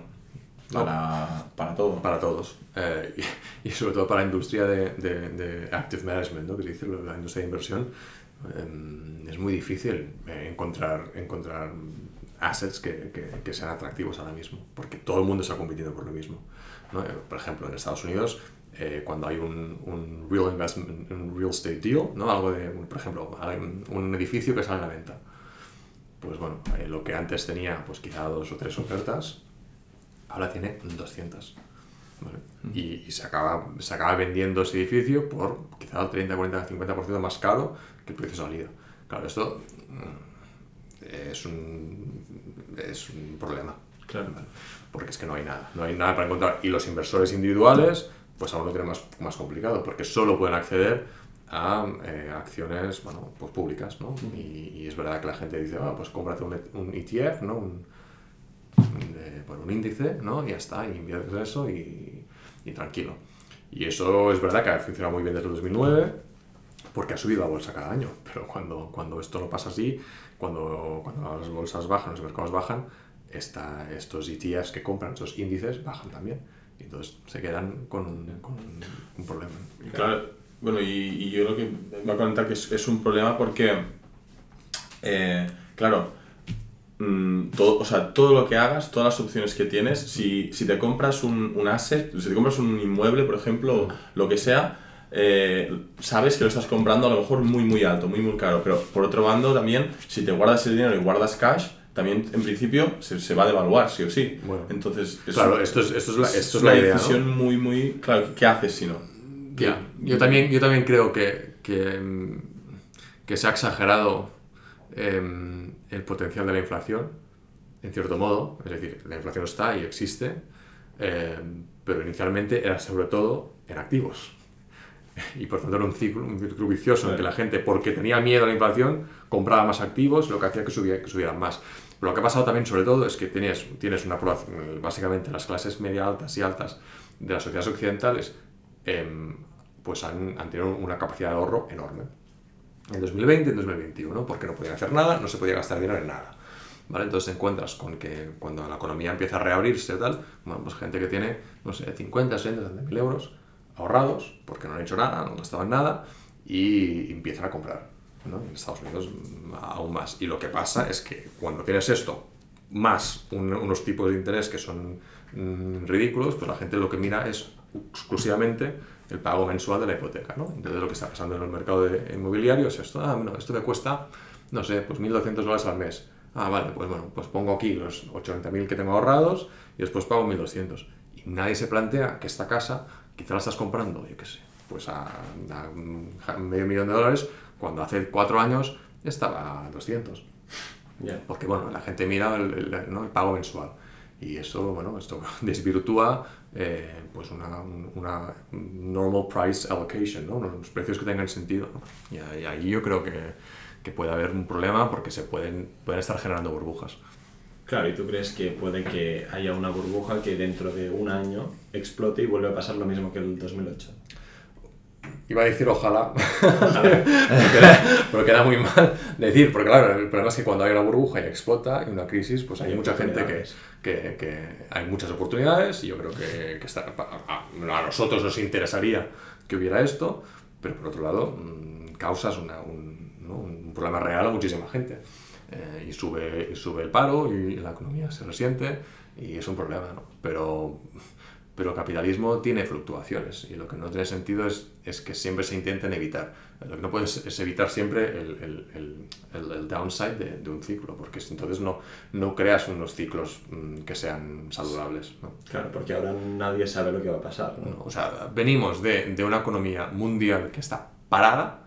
Speaker 1: para, para todo.
Speaker 3: Para todos. Eh, y, y sobre todo para la industria de, de- de active management, ¿no? que dice la industria de inversión. Eh, es muy difícil eh, encontrar, encontrar assets que, que- que sean atractivos ahora mismo, porque todo el mundo está compitiendo por lo mismo. ¿no? Eh, Por ejemplo, en Estados Unidos, eh, cuando hay un, un real investment, un real estate deal, ¿no? algo de, por ejemplo, un, edificio que sale a la venta. Pues bueno, eh, lo que antes tenía pues quizá dos o tres ofertas, ahora tiene 200. ¿vale? Y, y se, acaba, se acaba vendiendo ese edificio por quizá el 30, 40, 50% más caro que el precio de salida. Claro, esto mm, es un, es un problema.
Speaker 1: Claro.
Speaker 3: ¿vale? Porque es que no hay nada, no hay nada para encontrar. Y los inversores individuales, pues aún lo tienen más, más complicado, porque solo pueden acceder a eh, acciones bueno, pues públicas, ¿no? Y, y es verdad que la gente dice, ah, pues cómprate un, un ETF, ¿no? Un, un, eh, bueno, un índice, ¿no? Y ya está, y inviertes eso y, y tranquilo. Y eso es verdad que ha funcionado muy bien desde el 2009, porque ha subido la bolsa cada año. Pero cuando, cuando esto no pasa así, cuando, cuando las bolsas bajan, los mercados bajan, esta, estos ETFs que compran, estos índices, bajan también. Y entonces se quedan con, un- con un, problema.
Speaker 1: Claro, bueno, y, y yo lo que voy a comentar que es, es un problema porque, eh, claro, mm, todo, o sea, todo lo que hagas, todas las opciones que tienes, si, si te compras un, un asset, si te compras un inmueble, por ejemplo, lo que sea, eh, sabes que lo estás comprando a lo mejor muy, muy alto, muy, muy caro. Pero por otro bando, también, si te guardas el dinero y guardas cash, también en principio se, se va a devaluar, sí o sí.
Speaker 3: Bueno.
Speaker 1: Entonces, es,
Speaker 3: Claro, esto es, esto es la, esto es
Speaker 1: una
Speaker 3: la idea, ¿no?
Speaker 1: decisión muy, muy. Claro, ¿qué haces si no?
Speaker 3: Ya, yo también, yo también creo que, que, que se ha exagerado em, el potencial de la inflación, en cierto modo, es decir, la inflación está y existe, em, pero inicialmente era sobre todo en activos. (laughs) Y por tanto era un ciclo, un ciclo vicioso en que la gente, porque tenía miedo a la inflación, compraba más activos, lo que hacía que, subía, que subieran más. Pero lo que ha pasado también, sobre todo, es que tienes, tienes una básicamente las clases media altas y altas de las sociedades occidentales, em, pues han, han tenido una capacidad de ahorro enorme. En 2020 y en 2021, porque no podían hacer nada, no se podía gastar dinero en nada. ¿Vale? Entonces te encuentras con que cuando la economía empieza a reabrirse tal, bueno, pues gente que tiene, no sé, 50, 60, 70 mil euros ahorrados, porque no han hecho nada, no gastaban nada, y empiezan a comprar. ¿no? En Estados Unidos mm, aún más. Y lo que pasa es que cuando tienes esto, más un- unos tipos de interés que son mm, ridículos, pues la gente lo que mira es exclusivamente el pago mensual de la hipoteca. ¿no? Entonces lo que está pasando en el mercado inmobiliario es esto, ah, bueno, esto me cuesta, no sé, pues 1.200 dólares al mes. Ah, vale, pues bueno, pues pongo aquí los 80.000 que tengo ahorrados y después pago 1.200. Y nadie se plantea que esta casa quizá la estás comprando, yo qué sé, pues a, a medio millón de dólares, cuando hace cuatro años estaba a 200.
Speaker 2: Ya.
Speaker 3: Porque, bueno, la gente mira el, el- ¿no? el pago mensual. Y eso, bueno, esto (laughs) desvirtúa eh, pues una, un- una normal price allocation, ¿no? Unos precios que tengan sentido. ¿no? Y, ahí- ahí yo creo que, que puede haber un problema porque se pueden, pueden estar generando burbujas.
Speaker 2: Claro, ¿y tú crees que puede que haya una burbuja que dentro de un año explote y vuelva a pasar lo mismo que el 2008?
Speaker 3: Iba a decir ojalá, (laughs) pero, queda, muy mal decir, porque claro, el problema es que cuando hay una burbuja y explota y una crisis, pues hay
Speaker 2: Hay
Speaker 3: mucha gente que, que, que hay muchas oportunidades y yo creo que, que está- a, a nosotros nos interesaría que hubiera esto, pero por otro lado mm, causas una- un, ¿no? un problema real a muchísima gente. Eh, y, sube, y sube el paro y la economía se resiente y es un problema, ¿no? Pero, pero el capitalismo tiene fluctuaciones y lo que no tiene sentido es, es que siempre se intenten evitar. Lo que no puedes es evitar siempre el, el, el, el- downside de, de un ciclo, porque entonces no, no creas unos ciclos mm, que sean saludables. ¿no?
Speaker 2: Claro, porque ahora nadie sabe lo que va a pasar, ¿no?
Speaker 3: O sea, venimos de, de una economía mundial que está parada,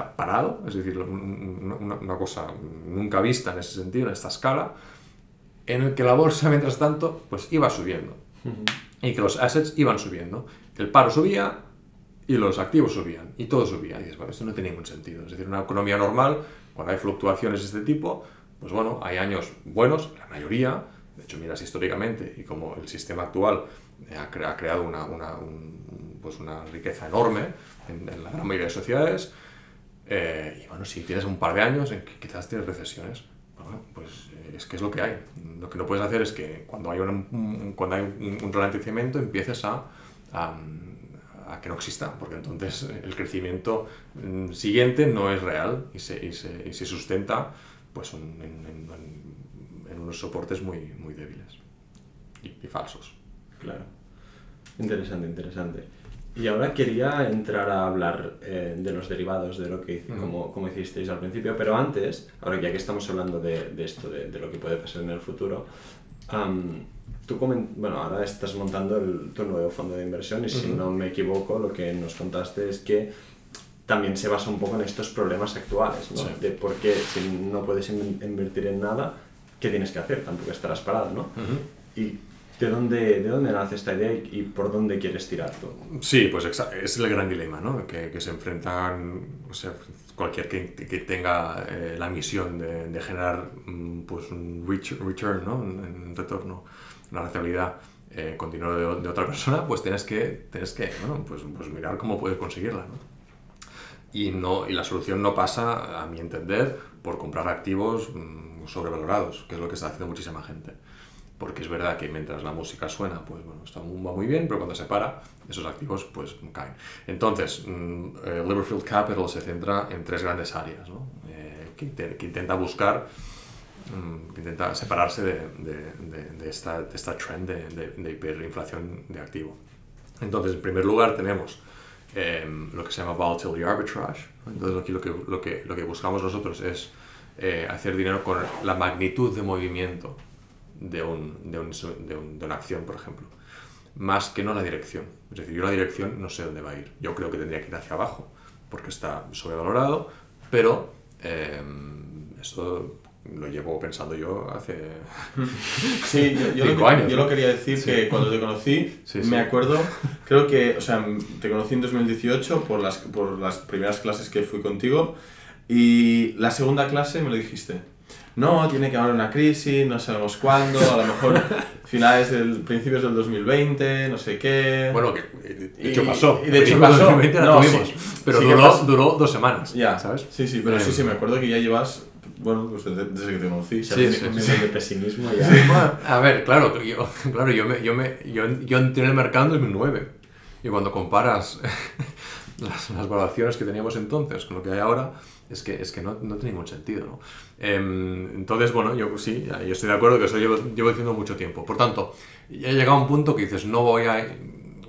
Speaker 3: sea, parado, es decir, un- una, una cosa nunca vista en ese sentido, en esta escala, en el que la bolsa, mientras tanto, pues iba subiendo y que los assets iban subiendo. El paro subía y los activos subían y todo subía. Y dices, bueno, esto no tiene ningún sentido. Es decir, una economía normal, cuando hay fluctuaciones de este tipo, pues bueno, hay años buenos, la mayoría, de hecho miras históricamente y como el sistema actual eh, ha, cre- ha creado una, una, un- pues una riqueza enorme en, en la gran mayoría de sociedades, eh, y bueno, si tienes un par de años en que quizás tienes recesiones, pues eh, es que es lo que hay. Lo que no puedes hacer es que cuando hay un, cuando hay un, un empieces a, a, que no exista, porque entonces el crecimiento mm, siguiente no es real y se, y se, y se sustenta pues, en- en unos soportes muy, muy débiles y, y falsos.
Speaker 2: Claro. Interesante, interesante. Y ahora quería entrar a hablar eh, de los derivados, de lo que como, como hicisteis al principio, pero antes, ahora ya que estamos hablando de, de esto, de, de lo que puede pasar en el futuro, am, tú bueno, ahora estás montando el- tu nuevo fondo de inversión y si no me equivoco, lo que nos contaste es que también se basa un poco en estos problemas actuales, ¿no?
Speaker 3: Sí.
Speaker 2: De por qué si no puedes in- invertir en nada, ¿qué tienes que hacer? Tampoco estarás parado, ¿no? ¿Y de dónde, de dónde nace esta idea y, por dónde quieres tirar tú?
Speaker 3: Sí, pues es el gran dilema, ¿no? Que, que se enfrentan, o sea, cualquier que, que tenga eh, la misión de, de generar mm, pues un return, ¿no? Un, retorno, una rentabilidad eh, con dinero de, de otra persona, pues tienes que, tienes que bueno, pues, pues mirar cómo puedes conseguirla, ¿no? Y, no, y la solución no pasa, a mi entender, por comprar activos mm, sobrevalorados, que es lo que está haciendo muchísima gente. Porque es verdad que mientras la música suena, pues bueno, está, va muy bien, pero cuando se para, esos activos pues caen. Entonces, mm, eh, Liverfield Capital se centra en tres grandes áreas, ¿no? Eh, que, que intenta buscar, mm, que intenta separarse de, de- de- de esta, esta trend de, hiperinflación de activo. Entonces, en primer lugar, tenemos eh, lo que se llama volatility arbitrage. Entonces, aquí lo que, lo que, lo que buscamos nosotros es eh, hacer dinero con la magnitud de movimiento de, un, de, un- de un- de una acción, por ejemplo, más que no la dirección. Es decir, yo la dirección no sé dónde va a ir. Yo creo que tendría que ir hacia abajo, porque está sobrevalorado, pero eh, Esto lo llevo pensando yo hace (laughs)
Speaker 1: Sí, yo, yo
Speaker 3: Cinco
Speaker 1: lo, que-
Speaker 3: años,
Speaker 1: yo
Speaker 3: ¿no?
Speaker 1: lo quería decir que cuando te conocí,
Speaker 3: Sí, sí.
Speaker 1: me acuerdo, creo que, o sea, te conocí en 2018 por las, por las primeras clases que fui contigo y la segunda clase me lo dijiste. No, tiene que haber una crisis, no sabemos cuándo, a lo mejor (laughs) finales del, principios del 2020, no sé qué.
Speaker 3: Bueno, que de hecho pasó.
Speaker 1: y de hecho pasó.
Speaker 3: 2020 la
Speaker 1: No,
Speaker 3: tuvimos,
Speaker 1: sí,
Speaker 3: pero
Speaker 1: sí
Speaker 3: duró, duró dos semanas,
Speaker 1: ya,
Speaker 3: ¿sabes?
Speaker 1: Sí, sí, pero sí,
Speaker 3: Eh,
Speaker 1: sí, me acuerdo que ya llevas, bueno, pues desde, que te conocí.
Speaker 3: Sí, sí,
Speaker 2: un
Speaker 3: sí.
Speaker 2: nivel de pesimismo ya.
Speaker 3: Bueno, a ver, claro, yo, (laughs) claro, yo, me, yo, me, yo, yo entré en el mercado en 2009 y cuando comparas (laughs) las, las valoraciones que teníamos entonces con lo que hay ahora, es que, es que no, no tiene ningún sentido, ¿no? Em, entonces, bueno, yo sí, ya- yo estoy de acuerdo que eso llevo, llevo diciendo mucho tiempo. Por tanto, ya he llegado a un punto que dices, no voy a...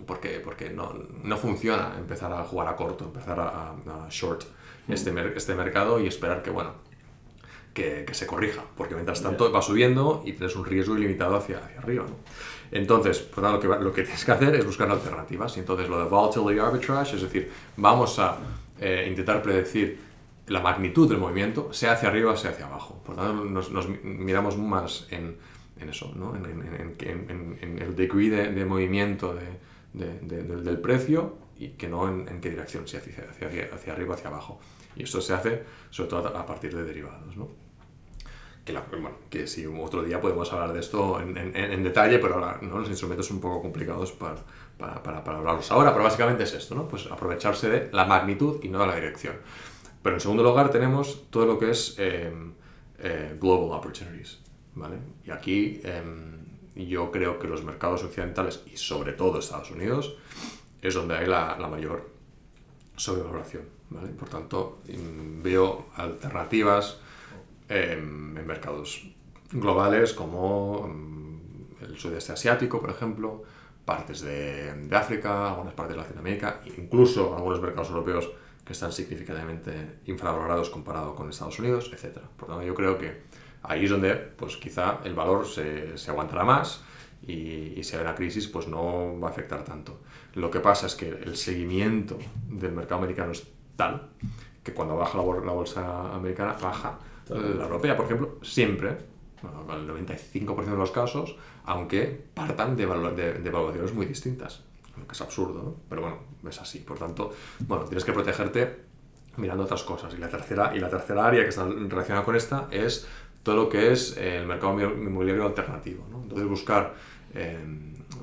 Speaker 3: Porque, porque no, no funciona empezar a jugar a corto, empezar a, a short este, mer- este mercado y esperar que, bueno, que, que se corrija, porque mientras tanto va subiendo y tienes un riesgo ilimitado hacia, hacia arriba. ¿no? Entonces, por tanto, lo que, lo que tienes que hacer es buscar alternativas. Y entonces, lo de volatility arbitrage, es decir, vamos a eh, intentar predecir la magnitud del movimiento, sea hacia arriba, sea hacia abajo. Por tanto, nos, nos mi- miramos más en, en eso, ¿no? en, el degree de, movimiento de- de- de- del- precio y que no en, qué dirección, si hacia, hacia, hacia, arriba o hacia abajo. Y esto se hace sobre todo a partir de derivados. ¿no? que, la- que si otro día podemos hablar de esto en detalle, pero ahora, ¿no? los instrumentos son un poco complicados para, para, para, para hablarlos ahora, pero básicamente es esto, ¿no? pues aprovecharse de la magnitud y no de la dirección. Pero en segundo lugar tenemos todo lo que es eh, eh, global opportunities. ¿vale? Y aquí eh, yo creo que los mercados occidentales y sobre todo Estados Unidos es donde hay la, mayor sobrevaloración. ¿vale? Por tanto, mm, veo alternativas em, en mercados globales como el sudeste asiático, por ejemplo, partes de África, algunas partes de Latinoamérica, incluso algunos mercados europeos que están significativamente infravalorados comparado con Estados Unidos, etc. Por tanto, yo creo que ahí es donde pues, quizá el valor se, se aguantará más y, y si hay una crisis pues no va a afectar tanto. Lo que pasa es que el seguimiento del mercado americano es tal que cuando baja la, bol- la bolsa americana, baja la europea, por ejemplo, siempre, bueno, el 95% de los casos, aunque partan de, de, de evaluaciones muy distintas, que es absurdo, ¿no? pero bueno, es así. Por tanto, bueno, tienes que protegerte mirando otras cosas. Y la tercera, y la tercera área que está relacionada con esta es todo lo que es el mercado inmobiliario alternativo. ¿no? Entonces buscar, eh,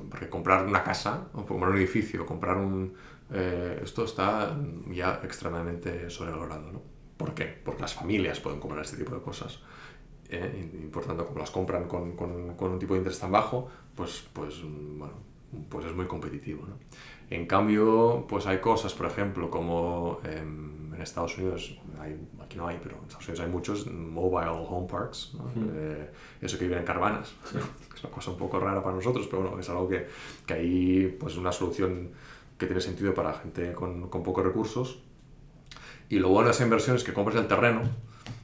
Speaker 3: porque comprar una casa, o comprar un edificio, comprar un... eh, esto está ya extremadamente sobrevalorado. ¿no? ¿Por qué? Porque las familias pueden comprar este tipo de cosas. eh, y, y por tanto, como las compran con, con- con un tipo de interés tan bajo, pues, pues, mm, bueno, pues es muy competitivo. ¿no? En cambio, pues hay cosas, por ejemplo, como em, en Estados Unidos, hay, aquí no hay, pero en Estados Unidos hay muchos mobile home parks, ¿no? Eh, eso que viven en caravanas, que (laughs) es una cosa un poco rara para nosotros, pero bueno, es algo que, que ahí pues una solución que tiene sentido para gente con, con pocos recursos. Y lo bueno de esa inversión es que compras el terreno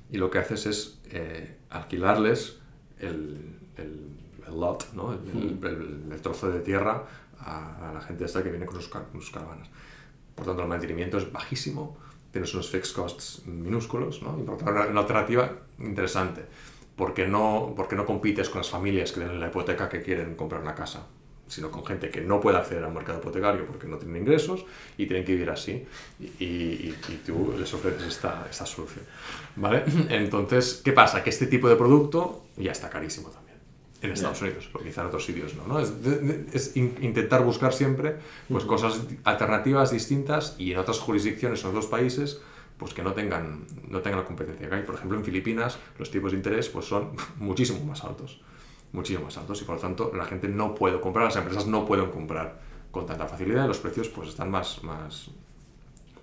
Speaker 3: y lo que haces es eh, alquilarles el, el, el lot, ¿no? el, el- el- el trozo de tierra a, a la gente esta que viene con sus, car- sus caravanas. Por tanto, el mantenimiento es bajísimo, tienes unos fixed costs minúsculos, ¿no? y por tanto, una, una alternativa interesante, porque no, porque no compites con las familias que tienen la hipoteca que quieren comprar una casa, sino con gente que no puede acceder al mercado hipotecario porque no tienen ingresos y tienen que vivir así, y, y- y tú les ofreces esta, esta solución. ¿Vale? Entonces, ¿qué pasa? Que este tipo de producto ya está carísimo en Estados Unidos, pero quizá en otros sitios no. ¿no? Es, de- de- es in- intentar buscar siempre pues, cosas alternativas distintas y en otras jurisdicciones, en otros países, pues que no tengan, no tengan la competencia que hay. Por ejemplo, en Filipinas los tipos de interés pues, son (laughs) muchísimo más altos, muchísimo más altos y por lo tanto la gente no puede comprar, las empresas no pueden comprar con tanta facilidad y los precios pues, están más, más,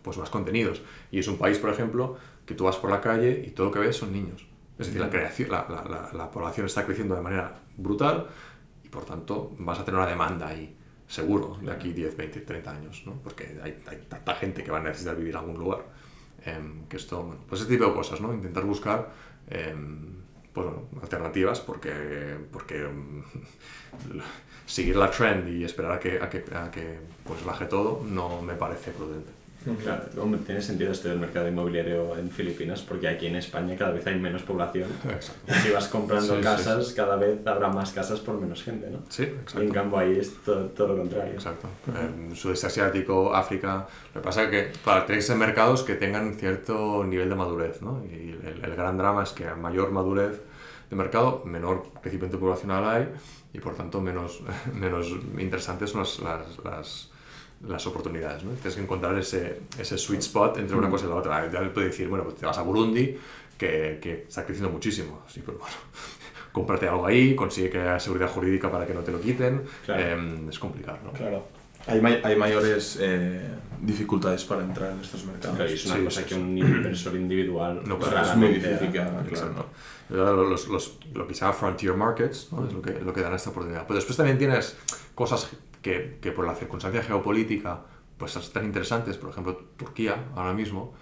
Speaker 3: pues más contenidos. Y es un país, por ejemplo, que tú vas por la calle y todo lo que ves son niños. Es decir, la, creación, la, la- la- la población está creciendo de manera brutal y por tanto vas a tener una demanda ahí, seguro, de aquí 10, 20, 30 años, ¿no? porque hay, hay tanta gente que va a necesitar vivir en algún lugar. em, que esto, bueno, pues ese tipo de cosas, ¿no? Intentar buscar em, pues, bueno, alternativas porque, porque em, (laughs) seguir la trend y esperar a que, a que, a que pues baje todo no me parece prudente.
Speaker 2: Claro, hombre, tiene sentido esto del mercado inmobiliario en Filipinas porque aquí en España cada vez hay menos población.
Speaker 3: Exacto.
Speaker 2: Y si vas comprando
Speaker 3: Sí, sí,
Speaker 2: casas, cada vez habrá más casas por menos gente, ¿no?
Speaker 3: Sí,
Speaker 2: Y en
Speaker 3: exacto.
Speaker 2: cambio ahí es todo, todo lo contrario.
Speaker 3: Exacto. Eh, sudeste asiático, África. Lo que pasa es que, claro, tenéis que ser mercados que tengan cierto nivel de madurez, ¿no? Y el, el gran drama es que a mayor madurez de mercado, menor crecimiento poblacional hay y por tanto menos, (laughs) menos interesantes son las, las, las, las oportunidades, ¿no? Tienes que encontrar ese, ese sweet spot entre una cosa y la otra. Ya le puedes decir, bueno, pues te vas a Burundi, que, que está creciendo muchísimo. Sí, pero bueno, (laughs) cómprate algo ahí, consigue que haya seguridad jurídica para que no te lo quiten.
Speaker 2: Claro.
Speaker 3: Em, es complicado, ¿no?
Speaker 1: Claro. Hay, may- hay mayores eh, dificultades para entrar en estos mercados.
Speaker 2: Claro, y es una
Speaker 3: Sí,
Speaker 2: cosa
Speaker 3: sí,
Speaker 2: que
Speaker 3: sí.
Speaker 2: un inversor individual
Speaker 3: No,
Speaker 2: pues,
Speaker 3: claro,
Speaker 1: es muy difícil claro.
Speaker 3: Exacto. Los, los- lo que se llama frontier markets ¿no? es lo que, lo que dan esta oportunidad. Pero después también tienes cosas que, que por la circunstancia geopolítica pues están interesantes. Por ejemplo, Turquía ahora mismo,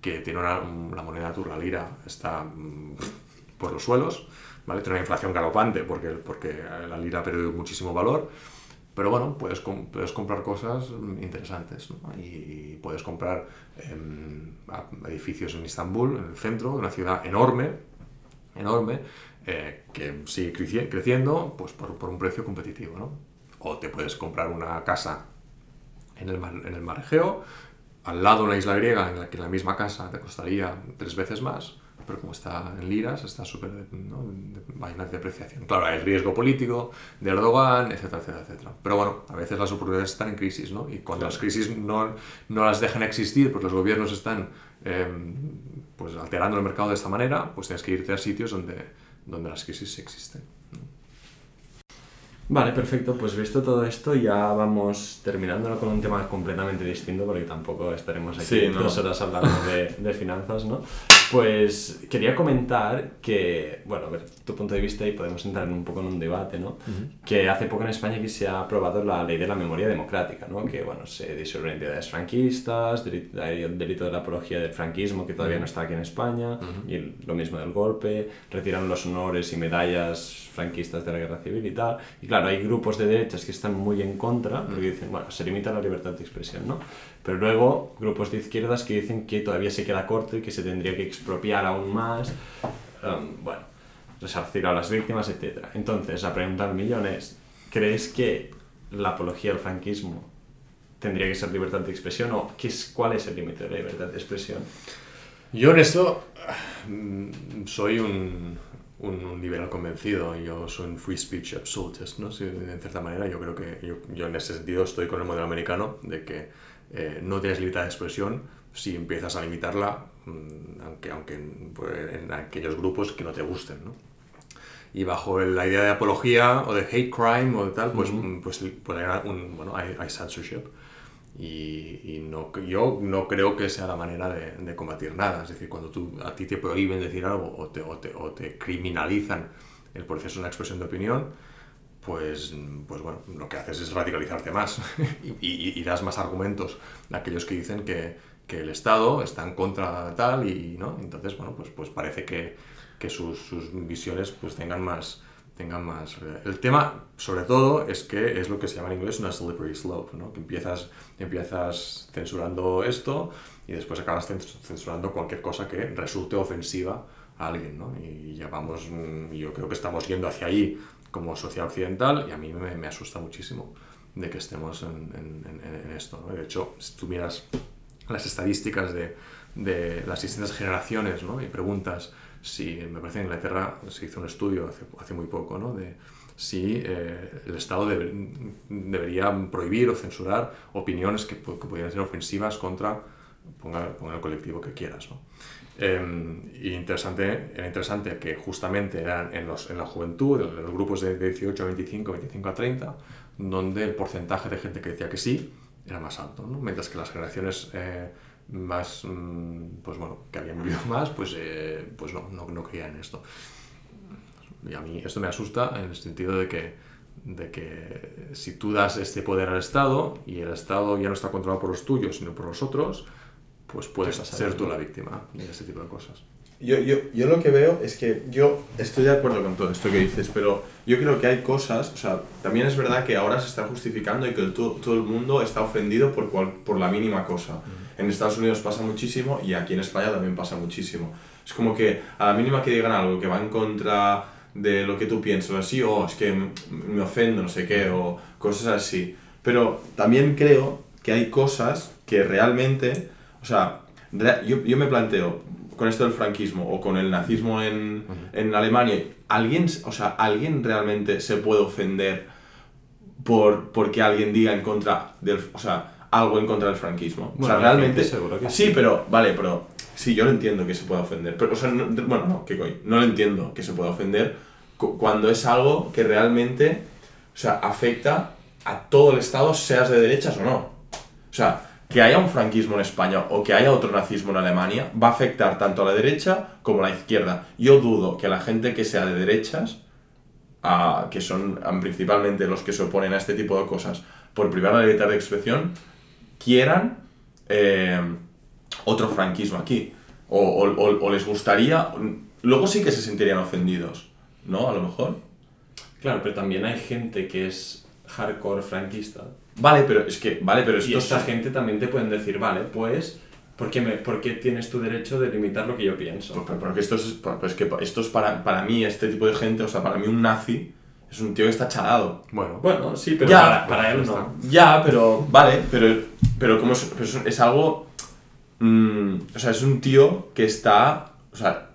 Speaker 3: que tiene una, un- la moneda turca, la lira, está mm, por los suelos, ¿vale? Tiene una inflación galopante porque, porque la lira ha perdido muchísimo valor. Pero bueno, puedes, puedes comprar cosas interesantes ¿no? y, puedes comprar a- edificios en Estambul, en el centro, una ciudad enorme, enorme, eh, que sigue creci- creciendo pues por, por un precio competitivo. ¿no? O te puedes comprar una casa en el, mar, en el mar Egeo, al lado una isla griega en la que la misma casa te costaría tres veces más, pero como está en liras, está súper, ¿no? hay una depreciación. Claro, hay el riesgo político de Erdogan, etcétera, etcétera, etcétera. Pero bueno, a veces las oportunidades están en crisis, ¿no? Y cuando las crisis no, no las dejan existir porque los gobiernos están em, pues alterando el mercado de esta manera, pues tienes que irte a sitios donde, donde las crisis existen.
Speaker 2: Vale, perfecto. Pues visto todo esto, ya vamos terminándolo con un tema completamente distinto, porque tampoco estaremos aquí
Speaker 1: Sí, no.
Speaker 2: dos horas hablando de, de finanzas, ¿no? Pues quería comentar que, bueno, a ver tu punto de vista y podemos entrar en un poco en un debate, ¿no? Que hace poco en España aquí se ha aprobado la ley de la memoria democrática, ¿no? Que, bueno, se disuelven entidades franquistas, delito, hay el delito de la apología del franquismo, que todavía no está aquí en España, y el- lo mismo del golpe, retiran los honores y medallas franquistas de la guerra civil y tal. Y claro, hay grupos de derechas que están muy en contra, porque dicen, bueno, se limita la libertad de expresión, ¿no? Pero luego grupos de izquierdas que dicen que todavía se queda corto y que se tendría que expropiar aún más, um, bueno, resarcir a las víctimas, etc. Entonces, la pregunta del millón es, ¿crees que la apología al franquismo tendría que ser libertad de expresión o qué es, cuál es el límite de la libertad de expresión?
Speaker 3: Yo en esto mm, soy un, un, un liberal convencido, yo soy un free speech absolutist, ¿no? Sí, en cierta manera yo creo que yo, yo en ese sentido estoy con el modelo americano de que eh, no tienes libertad de expresión si empiezas a limitarla, mm, aunque, aunque en, pues, en aquellos grupos que no te gusten, ¿no? Y bajo la idea de apología o de hate crime o de tal, pues, mm, pues, pues hay, un, bueno, hay, hay censorship. Y, y no, yo no creo que sea la manera de, de combatir nada. Es decir, cuando tú, a ti te prohíben decir algo o te, o te, o te criminalizan el proceso de una expresión de opinión, pues, pues bueno, lo que haces es radicalizarte más (laughs) y, y- das más argumentos a aquellos que dicen que, que el Estado está en contra tal y, ¿no? Entonces, bueno, pues, pues parece que, que sus, sus visiones pues tengan más, tengan más... El tema, sobre todo, es que es lo que se llama en inglés una slippery slope, ¿no? Que empiezas, empiezas censurando esto y después acabas cens- censurando cualquier cosa que resulte ofensiva a alguien, ¿no? Y ya vamos, yo creo que estamos yendo hacia ahí como sociedad occidental y a mí me, me asusta muchísimo de que estemos en, en- en- esto, ¿no? De hecho, si tú miras las estadísticas de, de las distintas generaciones ¿no? y preguntas si, me parece en Inglaterra se hizo un estudio hace, hace muy poco, ¿no? de si eh, el Estado debe- debería prohibir o censurar opiniones que, que pudieran ser ofensivas contra, ponga, ponga el colectivo que quieras. ¿no? Y interesante, era interesante que justamente eran en, los, en la juventud, en los grupos de 18 a 25, 25 a 30, donde el porcentaje de gente que decía que sí era más alto, ¿no? mientras que las generaciones eh, más, mm, pues bueno, que habían vivido (laughs) más, pues, eh, pues no, no, no creían en esto. Y a mí esto me asusta en el sentido de que, de que si tú das este poder al Estado y el Estado ya no está controlado por los tuyos, sino por los otros, pues puedes ser tú la víctima de este tipo de cosas.
Speaker 1: yo, yo, yo lo que veo es que yo estoy de acuerdo con todo esto que dices, pero yo creo que hay cosas, o sea, también es verdad que ahora se está justificando y que todo, todo el mundo está ofendido por, cual, por la mínima cosa. En Estados Unidos pasa muchísimo y aquí en España también pasa muchísimo. Es como que a la mínima que digan algo que va en contra de lo que tú piensas, así, o es que me ofendo, no sé qué, o cosas así. Pero también creo que hay cosas que realmente, o sea, yo, yo me planteo, con esto del franquismo o con el nazismo en, en Alemania, ¿alguien, o sea, ¿alguien realmente se puede ofender por porque alguien diga en contra del, o sea, algo en contra del franquismo?
Speaker 2: Bueno,
Speaker 1: o sea, realmente...
Speaker 2: gente seguro que
Speaker 1: sí,
Speaker 2: sí.
Speaker 1: pero, vale, pero sí, yo lo entiendo que se pueda ofender. Pero, o sea, no- bueno, no, que coño, no lo entiendo que se pueda ofender cu- cuando es algo que realmente, o sea, afecta a todo el Estado, seas de derechas o no. O sea, que haya un franquismo en España o que haya otro nazismo en Alemania va a afectar tanto a la derecha como a la izquierda. Yo dudo que la gente que sea de derechas, que son principalmente los que se oponen a este tipo de cosas, por privar la libertad de expresión, quieran eh, otro franquismo aquí. O- o les gustaría... Luego sí que se sentirían ofendidos, ¿no? A lo mejor.
Speaker 2: Claro, pero también hay gente que es hardcore franquista.
Speaker 1: Vale, pero es que... Vale, pero
Speaker 2: Y
Speaker 1: esto
Speaker 2: esta
Speaker 1: es-
Speaker 2: gente también te pueden decir, vale, pues, ¿por qué, me, por qué tienes tu derecho de limitar lo que yo pienso?
Speaker 1: Pero, pero- pero que esto es, pues que esto es para, para mí, este tipo de gente, o sea, para mí un nazi es un tío que está chalado.
Speaker 3: Bueno,
Speaker 2: Bueno, sí, pero
Speaker 1: Ya,
Speaker 2: para, para él no.
Speaker 1: Ya, pero vale, pero, pero como es, pero es, es algo... mm, o sea, es un tío que está... O sea,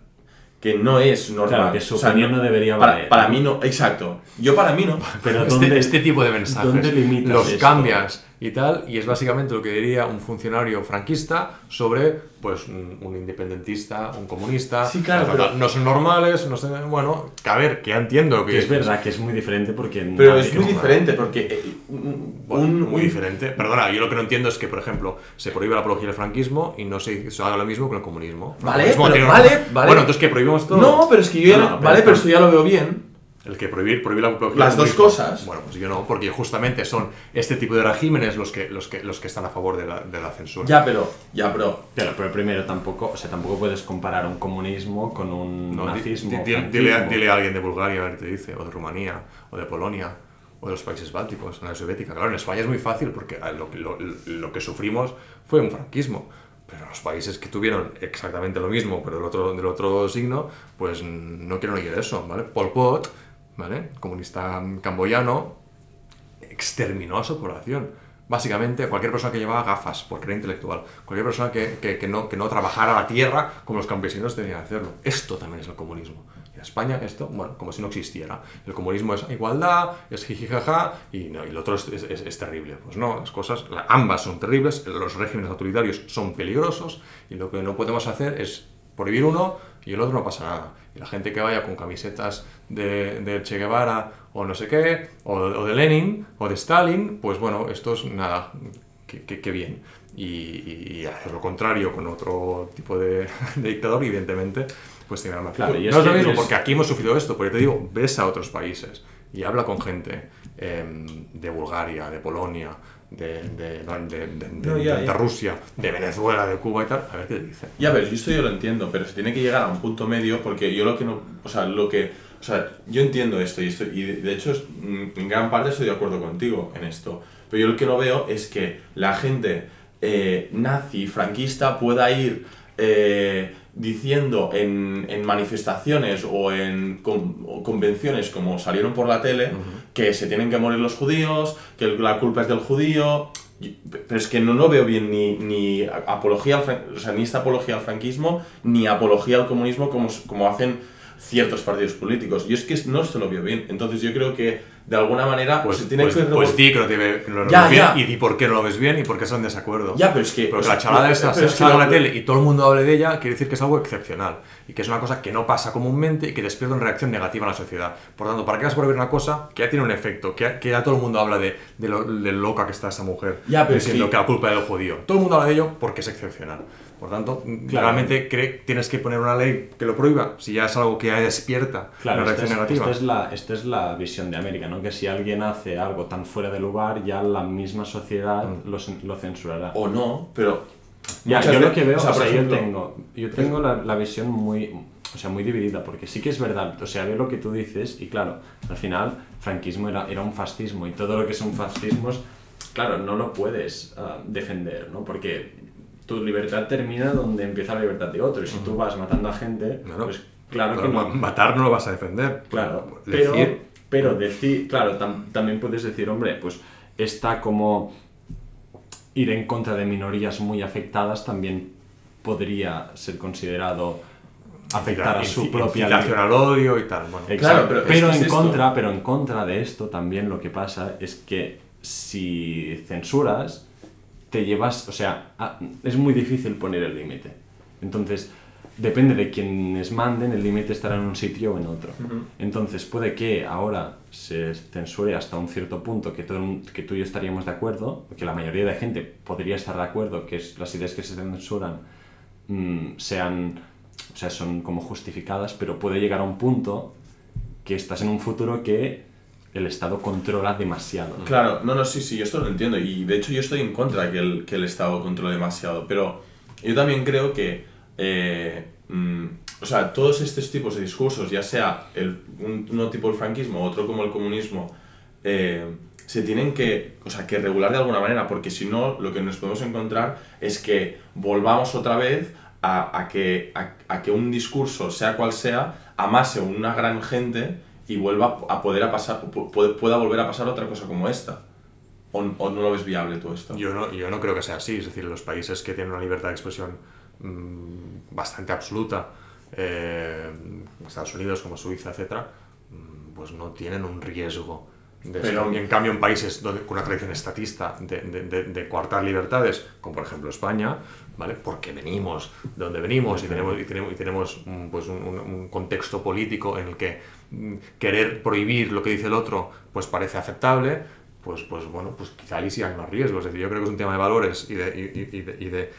Speaker 1: que no es normal.
Speaker 2: Claro, que su
Speaker 1: O sea,
Speaker 2: opinión no debería
Speaker 1: para,
Speaker 2: valer.
Speaker 1: para mí no, exacto. Yo para mí no.
Speaker 2: Pero
Speaker 3: este,
Speaker 2: ¿dónde-
Speaker 3: este tipo de mensajes
Speaker 2: ¿dónde limitas
Speaker 3: los
Speaker 2: esto?
Speaker 3: cambias y tal, y es básicamente lo que diría un funcionario franquista sobre pues un, un independentista, un comunista.
Speaker 1: Sí, claro, pero-
Speaker 3: tal. No son normales, no sé, bueno, que a ver, que entiendo lo que
Speaker 2: Que es verdad que es muy diferente porque...
Speaker 1: Pero es muy diferente porque... eh, un,
Speaker 3: Bueno,
Speaker 1: un-
Speaker 3: muy
Speaker 1: un-
Speaker 3: diferente. Perdona, yo lo que no entiendo es que, por ejemplo, se prohíbe la apología del franquismo y no se, se haga lo mismo con el comunismo. El
Speaker 1: Vale,
Speaker 3: comunismo
Speaker 1: pero vale,
Speaker 3: una-
Speaker 1: vale.
Speaker 3: Bueno, entonces que prohibimos todo.
Speaker 1: No, pero es que yo ya...
Speaker 2: No, no, pero
Speaker 1: vale,
Speaker 2: está-
Speaker 1: pero esto ya lo veo bien.
Speaker 3: El que prohibir, prohibir la apología
Speaker 1: Las dos cosas.
Speaker 3: Bueno, pues yo no, porque justamente son este tipo de regímenes los que, los que, los que están a favor de la, de la censura.
Speaker 1: Ya, pero... Ya, pero...
Speaker 2: Claro, pero primero tampoco, o sea, tampoco puedes comparar un comunismo con un
Speaker 3: No,
Speaker 2: nazismo.
Speaker 3: di-
Speaker 2: o
Speaker 3: di- dile, dile a alguien de Bulgaria a ver qué te dice, o de Rumanía, o de Polonia, o de los países bálticos, en la soviética. Claro, en España es muy fácil porque ah, lo, que- lo- lo que sufrimos fue un franquismo. Pero los países que tuvieron exactamente lo mismo, pero del otro, del otro signo, pues no quieren oír eso, ¿vale? Pol Pot, ¿vale? Comunista camboyano, exterminó a su población. Básicamente, cualquier persona que llevaba gafas, porque era intelectual, cualquier persona que, que- que no, que no trabajara la tierra como los campesinos tenían que hacerlo. Esto también es el comunismo. En España, esto, bueno, como si no existiera. El comunismo es igualdad, es jijijaja, y, no, y el otro es, es- es- terrible. Pues no, las cosas, ambas son terribles, los regímenes autoritarios son peligrosos, y lo que no podemos hacer es prohibir uno y el otro no pasa nada. Y la gente que vaya con camisetas de, de Che Guevara o no sé qué, o, o de Lenin o de Stalin, pues bueno, esto es nada, qué bien. Y, y- hacer lo contrario con otro tipo de, (laughs) de dictador, evidentemente, pues tiene más.
Speaker 2: Claro, y
Speaker 3: no
Speaker 2: es
Speaker 3: lo mismo, porque aquí hemos sufrido esto, porque te digo, ves a otros países y habla con gente em, de Bulgaria, de Polonia, de, de, de- de- de-
Speaker 1: No, ya,
Speaker 3: de
Speaker 1: ya.
Speaker 3: Rusia, de Venezuela, de Cuba y tal, a ver qué te dicen.
Speaker 1: Ya, pero esto yo lo entiendo, pero se tiene que llegar a un punto medio porque yo lo que no... O sea, lo que... O sea, yo entiendo esto y, esto, y de, de hecho es- mm, en gran parte estoy de acuerdo contigo en esto. Pero yo lo que no veo es que la gente eh, nazi, franquista, pueda ir eh, diciendo en, en manifestaciones o en con- o convenciones como salieron por la tele que se tienen que morir los judíos, que la culpa es del judío. Pero es que no lo veo bien ni, ni apología al o sea, ni esta apología al franquismo, ni apología al comunismo como, como hacen ciertos partidos políticos. Yo es que no se lo veo bien. Entonces yo creo que de alguna manera
Speaker 3: Pues,
Speaker 1: se tiene
Speaker 3: pues,
Speaker 1: que
Speaker 3: pues di que no, te que no lo
Speaker 1: Ya,
Speaker 3: ves bien y di por qué no lo ves bien y por qué están en desacuerdo.
Speaker 1: Ya, pero es que...
Speaker 3: Porque
Speaker 1: o sea,
Speaker 3: la chalada
Speaker 1: pero-
Speaker 3: esta
Speaker 1: pero
Speaker 3: se
Speaker 1: es que
Speaker 3: en la tele y todo el mundo hable de ella, quiere decir que es algo excepcional y que es una cosa que no pasa comúnmente y que despierta una reacción negativa en la sociedad. Por tanto, ¿para qué vas a prohibir una cosa que ya tiene un efecto? Que, que ya todo el mundo habla de, de lo de loca que está esa mujer
Speaker 1: Ya, pero es
Speaker 3: diciendo
Speaker 1: que-
Speaker 3: que... la culpa es del judío. Todo el mundo habla de ello porque es excepcional. Por tanto, claramente cree, tienes que poner una ley que lo prohíba si ya es algo que ya despierta
Speaker 2: Claro,
Speaker 3: una reacción
Speaker 2: es,
Speaker 3: negativa.
Speaker 2: esta es la, esta es la visión de América, ¿no? Que si alguien hace algo tan fuera de lugar, ya la misma sociedad
Speaker 3: Mm.
Speaker 2: lo, lo censurará.
Speaker 1: O no, pero
Speaker 2: Ya, yo lo que veo,
Speaker 1: o sea,
Speaker 2: o sea,
Speaker 1: por
Speaker 2: yo tengo, yo tengo la, la visión muy, o sea, muy dividida, porque sí que es verdad, o sea, veo lo que tú dices, y claro, al final, franquismo era, era un fascismo, y todo lo que son fascismos, claro, no lo puedes ah, defender, ¿no? Porque tu libertad termina donde empieza la libertad de otro, y si tú vas matando a gente,
Speaker 3: Claro.
Speaker 2: pues claro que no.
Speaker 3: Matar no lo vas a defender.
Speaker 2: Claro, pero,
Speaker 3: Decir,
Speaker 2: pero decir, claro, tam- también puedes decir, hombre, pues está como ir en contra de minorías muy afectadas también podría ser considerado afectar a su propia
Speaker 3: incitación al odio y tal. Bueno.
Speaker 1: Claro, pero
Speaker 2: pero,
Speaker 1: es
Speaker 2: en
Speaker 1: es esto.
Speaker 2: contra, pero en contra de esto también lo que pasa es que si censuras te llevas, o sea, a- es muy difícil poner el límite. Entonces, depende de quienes manden, el límite estará en un sitio o en otro. Entonces, puede que ahora se censure hasta un cierto punto que, todo, que tú y yo estaríamos de acuerdo, que la mayoría de gente podría estar de acuerdo, que es, las ideas que se censuran mm, sean, o sea, son como justificadas, pero puede llegar a un punto que estás en un futuro que el Estado controla demasiado.
Speaker 1: Claro, no, no, sí, sí, yo esto lo entiendo. Y de hecho yo estoy en contra que el, que el Estado controle demasiado. Pero yo también creo que, eh, mm, o sea, todos estos tipos de discursos, ya sea uno tipo el franquismo, otro como el comunismo, eh, se tienen que, o sea, que regular de alguna manera, porque si no, lo que nos podemos encontrar es que volvamos otra vez a, que, a que un discurso, sea cual sea, amase una gran gente y vuelva a poder a pasar, pu- pu- pueda volver a pasar otra cosa como esta. ¿O, o no lo ves viable todo esto?
Speaker 3: Yo no, yo no creo que sea así. Es decir, los países que tienen una libertad de expresión mm, bastante absoluta, eh, Estados Unidos como Suiza, etc., mm, pues no tienen un riesgo. De
Speaker 1: Pero-
Speaker 3: y en cambio en países donde, con una tradición estatista de, de, de- de coartar libertades, como por ejemplo España, ¿vale? porque venimos de donde venimos y tenemos, y tenemos, y tenemos pues un, contexto político en el que mm, querer prohibir lo que dice el otro pues parece aceptable, pues, pues bueno, pues quizá ahí sí hay más riesgos. Es decir, yo creo que es un tema de valores y de, y, y- y de, y de,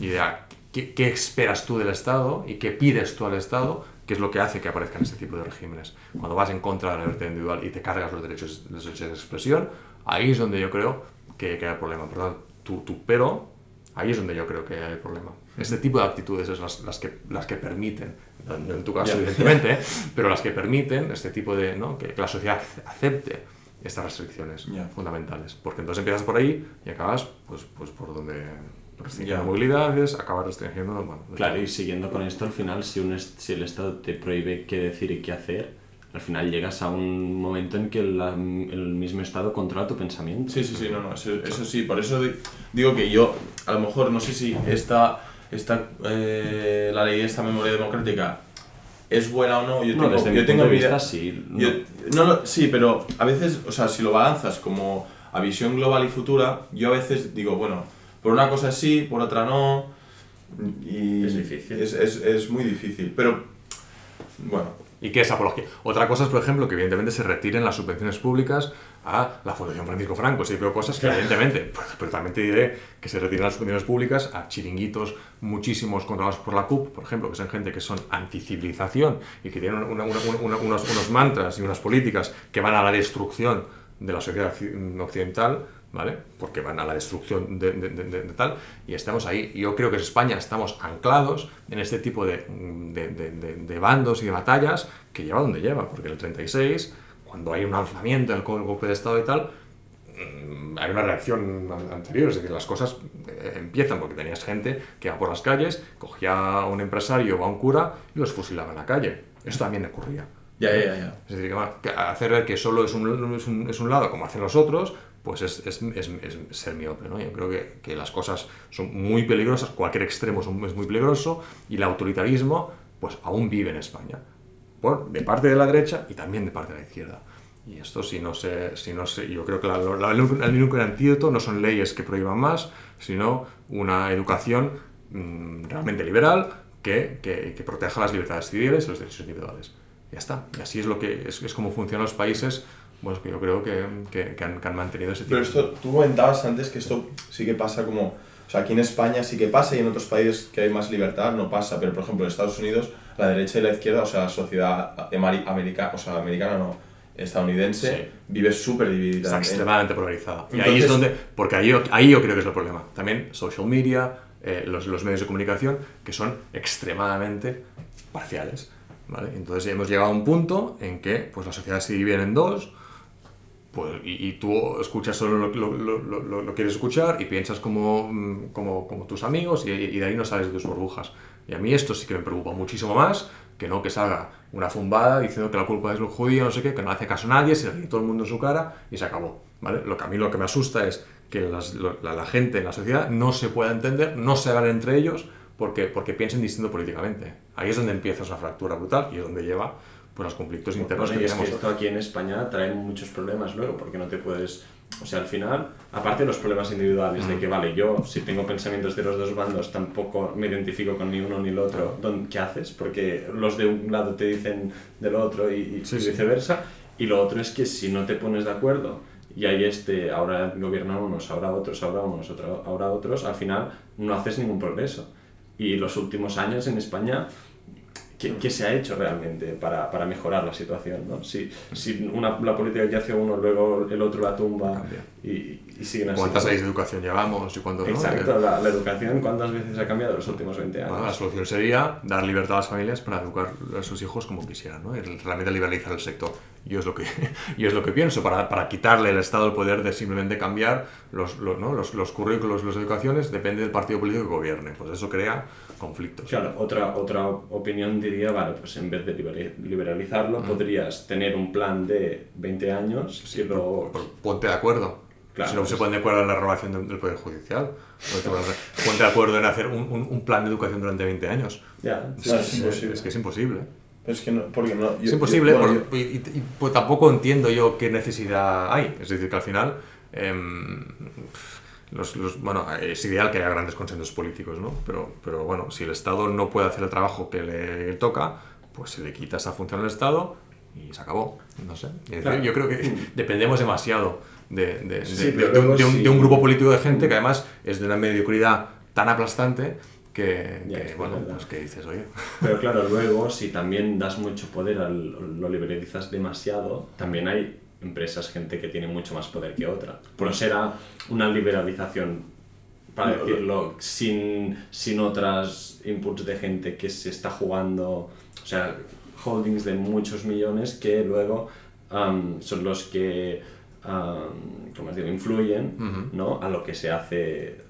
Speaker 3: y de a- qué, qué esperas tú del Estado y qué pides tú al Estado, que es lo que hace que aparezcan este tipo de regímenes. Cuando vas en contra de la libertad individual y te cargas los derechos, los derechos de expresión, ahí es donde yo creo que, que hay problema. Por lo tanto, tu, tu pero, ahí es donde yo creo que hay problema. Este tipo de actitudes es las, las, que, las que permiten, no en tu caso evidentemente, ¿eh? (laughs) pero las que permiten este tipo de, ¿no? que, que la sociedad acepte estas restricciones
Speaker 1: Ya.
Speaker 3: fundamentales. Porque entonces empiezas por ahí y acabas pues, pues por donde restringiendo
Speaker 1: Ya.
Speaker 3: movilidades, acabas restringiendo... Bueno,
Speaker 2: Claro, y siguiendo con esto, al final, si, un est- si el Estado te prohíbe qué decir y qué hacer, al final llegas a un momento en que la- el mismo Estado controla tu pensamiento.
Speaker 1: Sí, sí, sí, no, no, eso, eso sí, por eso di- digo que yo, a lo mejor, no sé si esta, esta eh, la ley de esta memoria democrática es buena o no, yo
Speaker 2: No,
Speaker 1: tengo,
Speaker 2: desde
Speaker 1: yo
Speaker 2: mi
Speaker 1: tengo
Speaker 2: punto de
Speaker 1: vida-
Speaker 2: vista, sí. no.
Speaker 1: yo- no, no, sí, pero a veces, o sea, si lo balanzas como a visión global y futura, yo a veces digo, bueno, por una cosa sí, por otra no, y
Speaker 2: Es difícil.
Speaker 1: Es, es, es muy difícil, pero bueno,
Speaker 3: ¿Y qué es apología? Otra cosa es, por ejemplo, que evidentemente se retiren las subvenciones públicas a la Fundación Francisco Franco. Sí, veo cosas que evidentemente, pues, pero también te diré que se retiren las subvenciones públicas a chiringuitos muchísimos controlados por la CUP, por ejemplo, que son gente que son anticivilización y que tienen una- una- una- unos, unos mantras y unas políticas que van a la destrucción de la sociedad occi- occidental, ¿vale? Porque van a la destrucción de, tal, y estamos ahí. Yo creo que en España estamos anclados en este tipo de, bandos y de batallas que lleva donde lleva, porque en el 36, cuando hay un alzamiento del golpe de Estado y tal, mm, hay una reacción an- anterior, es decir, las cosas eh, empiezan porque tenías gente que iba por las calles, cogía a un empresario o a un cura y los fusilaba en la calle. Eso también ocurría.
Speaker 1: Ya, ya, ya.
Speaker 3: Es decir, que, bueno, hacer ver que solo es un, es un, es un lado como hacen los otros, pues es, es, ser miope. ¿no? Yo creo que, que las cosas son muy peligrosas, cualquier extremo es, muy peligroso y el autoritarismo pues aún vive en España, por, de parte de la derecha y también de parte de la izquierda. Y esto si no se, si no se, yo creo que la- la- el único antídoto no son leyes que prohíban más, sino una educación mm, realmente liberal que, que, que proteja las libertades civiles y los derechos individuales. Ya está. Y así es lo que es, es como funcionan los países, bueno, que yo creo que, que, que han, que han mantenido ese tipo
Speaker 1: Pero esto, tú comentabas antes que esto sí que pasa como, o sea, aquí en España sí que pasa y en otros países que hay más libertad no pasa, pero por ejemplo en Estados Unidos la derecha y la izquierda, o sea, la sociedad americana, o sea, americana no, estadounidense,
Speaker 3: Sí.
Speaker 1: vive súper dividida.
Speaker 3: está
Speaker 1: En-
Speaker 3: extremadamente polarizada. Y ahí
Speaker 1: Entonces-
Speaker 3: es donde, porque ahí, yo- ahí yo creo que es el problema. También social media, eh, los, los medios de comunicación que son extremadamente parciales. ¿Vale? Entonces hemos llegado a un punto en que pues, la sociedad se divide en dos, pues, y, tú escuchas solo lo, lo, quieres escuchar y piensas como, mm, como, tus amigos y, de ahí no sales de tus burbujas. Y a mí esto sí que me preocupa muchísimo más que no que salga una zumbada diciendo que la culpa es los judíos, no sé qué, que no hace caso a nadie, se le ríe todo el mundo en su cara y se acabó. ¿vale? Lo que a mí lo que me asusta es que la, gente en la sociedad no se pueda entender, no se hablen entre ellos porque, porque piensen distinto políticamente. Ahí es donde empieza esa fractura brutal y es donde lleva pues, los conflictos internos
Speaker 2: bueno,
Speaker 3: que
Speaker 2: y es
Speaker 3: tenemos.
Speaker 2: que esto aquí en España trae muchos problemas luego, porque no te puedes... O sea, al final, aparte de los problemas individuales, de que, vale, yo si tengo pensamientos de los dos bandos, tampoco me identifico con ni uno ni el otro, ¿dónde- ¿qué haces? Porque los de un lado te dicen del otro y, y
Speaker 3: Sí,
Speaker 2: y
Speaker 3: sí.
Speaker 2: viceversa. Y lo otro es que si no te pones de acuerdo y hay este, ahora gobiernan unos, ahora otros, ahora unos, otro- ahora otros, al final no haces ningún progreso. Y los últimos años en España ¿Qué, qué se ha hecho realmente para, para mejorar la situación? ¿no? Si, si una, la política que hace uno, luego el otro la tumba y, y siguen así.
Speaker 3: ¿Cuántas leyes de educación llevamos y cuánto no?
Speaker 2: Exacto, la, la educación, ¿cuántas veces ha cambiado en los últimos 20 años?
Speaker 3: Bueno, la solución sería dar libertad a las familias para educar a sus hijos como quisieran, ¿no? Realmente liberalizar el sector. Yo es lo que, (laughs) yo es lo que pienso, para, para quitarle al Estado el poder de simplemente cambiar los, los, ¿no? los, los currículos, las educaciones, depende del partido político que gobierne. Pues eso crea conflictos.
Speaker 2: Claro, otra, otra opinión diría, vale, pues en vez de libera- liberalizarlo, podrías tener un plan de 20 años lo...
Speaker 3: Por- ponte de acuerdo.
Speaker 2: Claro,
Speaker 3: si no se
Speaker 2: pues-
Speaker 3: ponen de acuerdo en la renovación del, del Poder Judicial, ponte, de acuerdo en hacer un, un- un plan de educación durante 20 años.
Speaker 2: Ya,
Speaker 1: No,
Speaker 3: es,
Speaker 1: es imposible.
Speaker 3: es que es imposible.
Speaker 1: Es que no, porque no...
Speaker 3: Es imposible,
Speaker 1: yo- bueno,
Speaker 3: por- y, y- y, pues tampoco entiendo yo qué necesidad hay. Es decir, que al final, em, los, los- bueno, es ideal que haya grandes consensos políticos, ¿no? Pero, pero bueno, si el Estado no puede hacer el trabajo que le toca, pues se le quita esa función al Estado y se acabó. No sé.
Speaker 2: Claro.
Speaker 3: Yo creo que dependemos demasiado de, de-
Speaker 2: Sí,
Speaker 3: de- de un, un-
Speaker 2: sí.
Speaker 3: de un grupo político de gente que además es de una mediocridad tan aplastante que, que, bueno,
Speaker 2: verdad.
Speaker 3: pues que dices, oye,
Speaker 2: Pero claro, (laughs) luego, si también das mucho poder, al, lo liberalizas demasiado, también hay empresas, gente que tiene mucho más poder que otra. Pero será una liberalización, para
Speaker 1: Lo- lo-
Speaker 2: decirlo, sin, sin otras inputs de gente que se está jugando, o sea, holdings de muchos millones que luego son los que, am, ¿cómo os digo?, influyen. ¿no? a lo que se hace,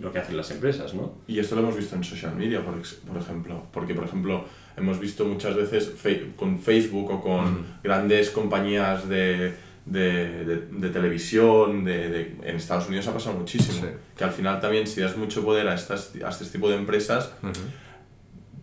Speaker 2: lo que hacen las empresas, ¿no?
Speaker 1: Y esto lo hemos visto en social media, por, ejemplo. Porque, por ejemplo, hemos visto muchas veces con Facebook o con grandes compañías de, de, de- de televisión, de, en Estados Unidos ha pasado muchísimo.
Speaker 3: Sí.
Speaker 1: Que al final también, si das mucho poder a, estas, a este tipo de empresas,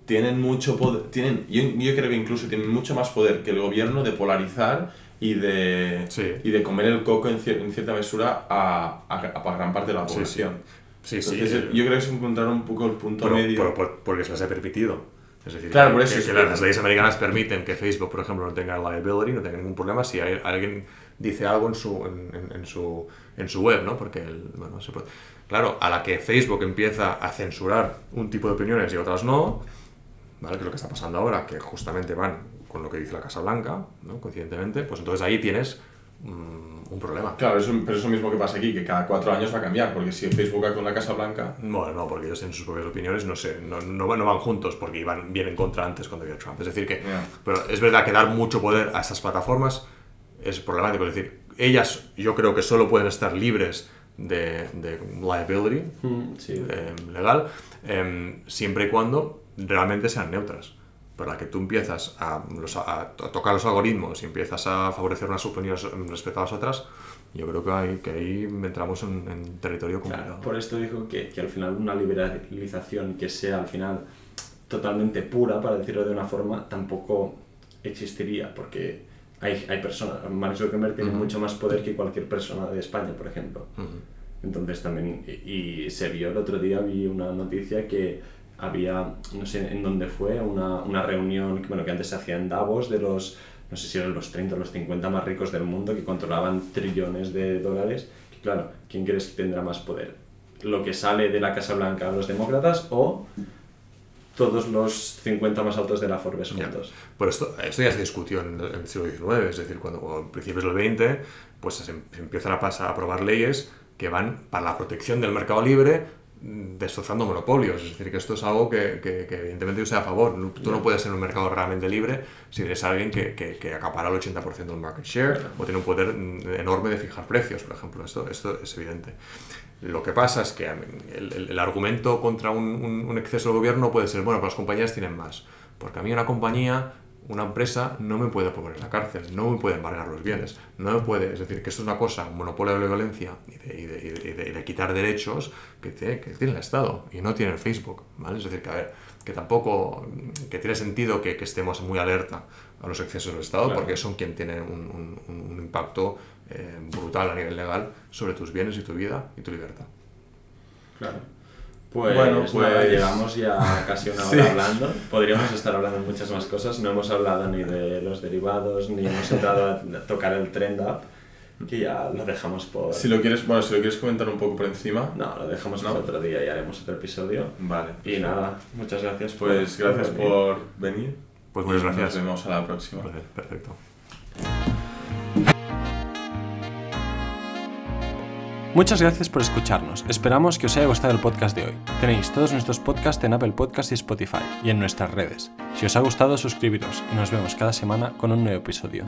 Speaker 1: tienen mucho poder, tienen, yo, yo creo que incluso tienen mucho más poder que el gobierno de polarizar y de,
Speaker 3: Sí.
Speaker 1: y de comer el coco en, cier- en cierta mesura a, a, a gran parte de la
Speaker 3: sí.
Speaker 1: población.
Speaker 3: Sí, sí.
Speaker 1: Entonces, yo creo que es encontrar un poco el punto
Speaker 3: Pero-
Speaker 1: medio.
Speaker 3: pero por- porque se les ha permitido. Es decir,
Speaker 1: Claro,
Speaker 3: que,
Speaker 1: por eso
Speaker 3: que-
Speaker 1: es
Speaker 3: que
Speaker 1: que-
Speaker 3: las leyes americanas permiten que Facebook, por ejemplo, no tenga liability, no tenga ningún problema si hay- alguien dice algo en su, en, en- en su, en su web, ¿no? Porque, el- bueno, se puede- Claro, a la que Facebook empieza a censurar un tipo de opiniones y otras no, ¿vale? Que es lo que está pasando ahora, que justamente van con lo que dice la Casa Blanca, ¿no? Coincidentemente, pues entonces ahí tienes mm, un problema.
Speaker 1: Claro, eso, pero eso mismo que pasa aquí, que cada cuatro años va a cambiar, porque si Facebook va con la Casa Blanca,
Speaker 3: Bueno, no, porque ellos tienen sus propias opiniones, no sé, no, no, van- no van juntos porque iban bien en contra antes cuando había Trump. Es decir, que. Pero es verdad que dar mucho poder a estas plataformas es problemático. Es decir, ellas yo creo que solo pueden estar libres de, de liability
Speaker 2: Mm, sí.
Speaker 3: eh, legal em, siempre y cuando realmente sean neutras. Para que tú empiezas a, los- a- tocar los algoritmos y empiezas a favorecer unas opiniones respecto a las otras, yo creo que, hay, que ahí entramos en, en territorio complicado.
Speaker 2: Claro, por esto dijo que, que al final una liberalización que sea al final totalmente pura, para decirlo de una forma, tampoco existiría, porque hay, hay personas, Mark Zuckerberg tiene
Speaker 3: Ujú.
Speaker 2: mucho más poder que cualquier persona de España, por ejemplo.
Speaker 3: Ujú.
Speaker 2: Entonces también, y, y se vio el otro día, vi una noticia que había, no sé en dónde fue, una, una reunión que, bueno, que antes se hacía en Davos de los, no sé si eran los 30 o los 50 más ricos del mundo que controlaban trillones de dólares. Claro, ¿quién crees que tendrá más poder? ¿Lo que sale de la Casa Blanca a los demócratas o todos los 50 más altos de la Forbes
Speaker 3: Ya.
Speaker 2: juntos?
Speaker 3: Pero esto, esto ya se discutió en el, en el siglo XIX, es decir, cuando o en principios del XX pues se, se empiezan a, pasar, a aprobar leyes que van para la protección del mercado libre destrozando monopolios. Es decir, que esto es algo que, que, que evidentemente yo estoy a favor. Tú no puedes ser un mercado realmente libre si eres alguien que, que, que acapara el 80% del market share o tiene un poder enorme de fijar precios, por ejemplo. Esto, esto es evidente. Lo que pasa es que el, el, el argumento contra un, un, un, exceso del gobierno puede ser, bueno, pues las compañías tienen más. Porque a mí una compañía una empresa no me puede poner en la cárcel, no me puede embargar los bienes, no me puede, es decir, que esto es una cosa, un monopolio de la violencia y de, y de, y de, de quitar derechos que tiene, que tiene el Estado y no tiene el Facebook, ¿vale? Es decir, que a ver, que tampoco, que tiene sentido que, que estemos muy alerta a los excesos del Estado claro. porque son quien tiene un, un, un impacto eh, brutal a nivel legal sobre tus bienes y tu vida y tu libertad.
Speaker 4: Claro. Pues, bueno, pues nada, llevamos ya casi una (laughs) hora sí. hablando. Podríamos estar hablando de muchas más cosas. No hemos hablado ni de los derivados, ni hemos entrado a tocar el trend up, que ya lo dejamos por...
Speaker 1: Si lo quieres, bueno, si lo quieres comentar un poco por encima.
Speaker 4: No, lo dejamos ¿no? para otro día y haremos otro episodio.
Speaker 1: Vale.
Speaker 4: Y nada, muchas gracias.
Speaker 1: Pues por, gracias por venir. venir.
Speaker 3: Pues muchas gracias.
Speaker 1: Nos vemos a la próxima.
Speaker 3: Perfecto.
Speaker 2: Muchas gracias por escucharnos. Esperamos que os haya gustado el podcast de hoy. Tenéis todos nuestros podcasts en Apple Podcasts y Spotify y en nuestras redes. Si os ha gustado, suscribiros y nos vemos cada semana con un nuevo episodio.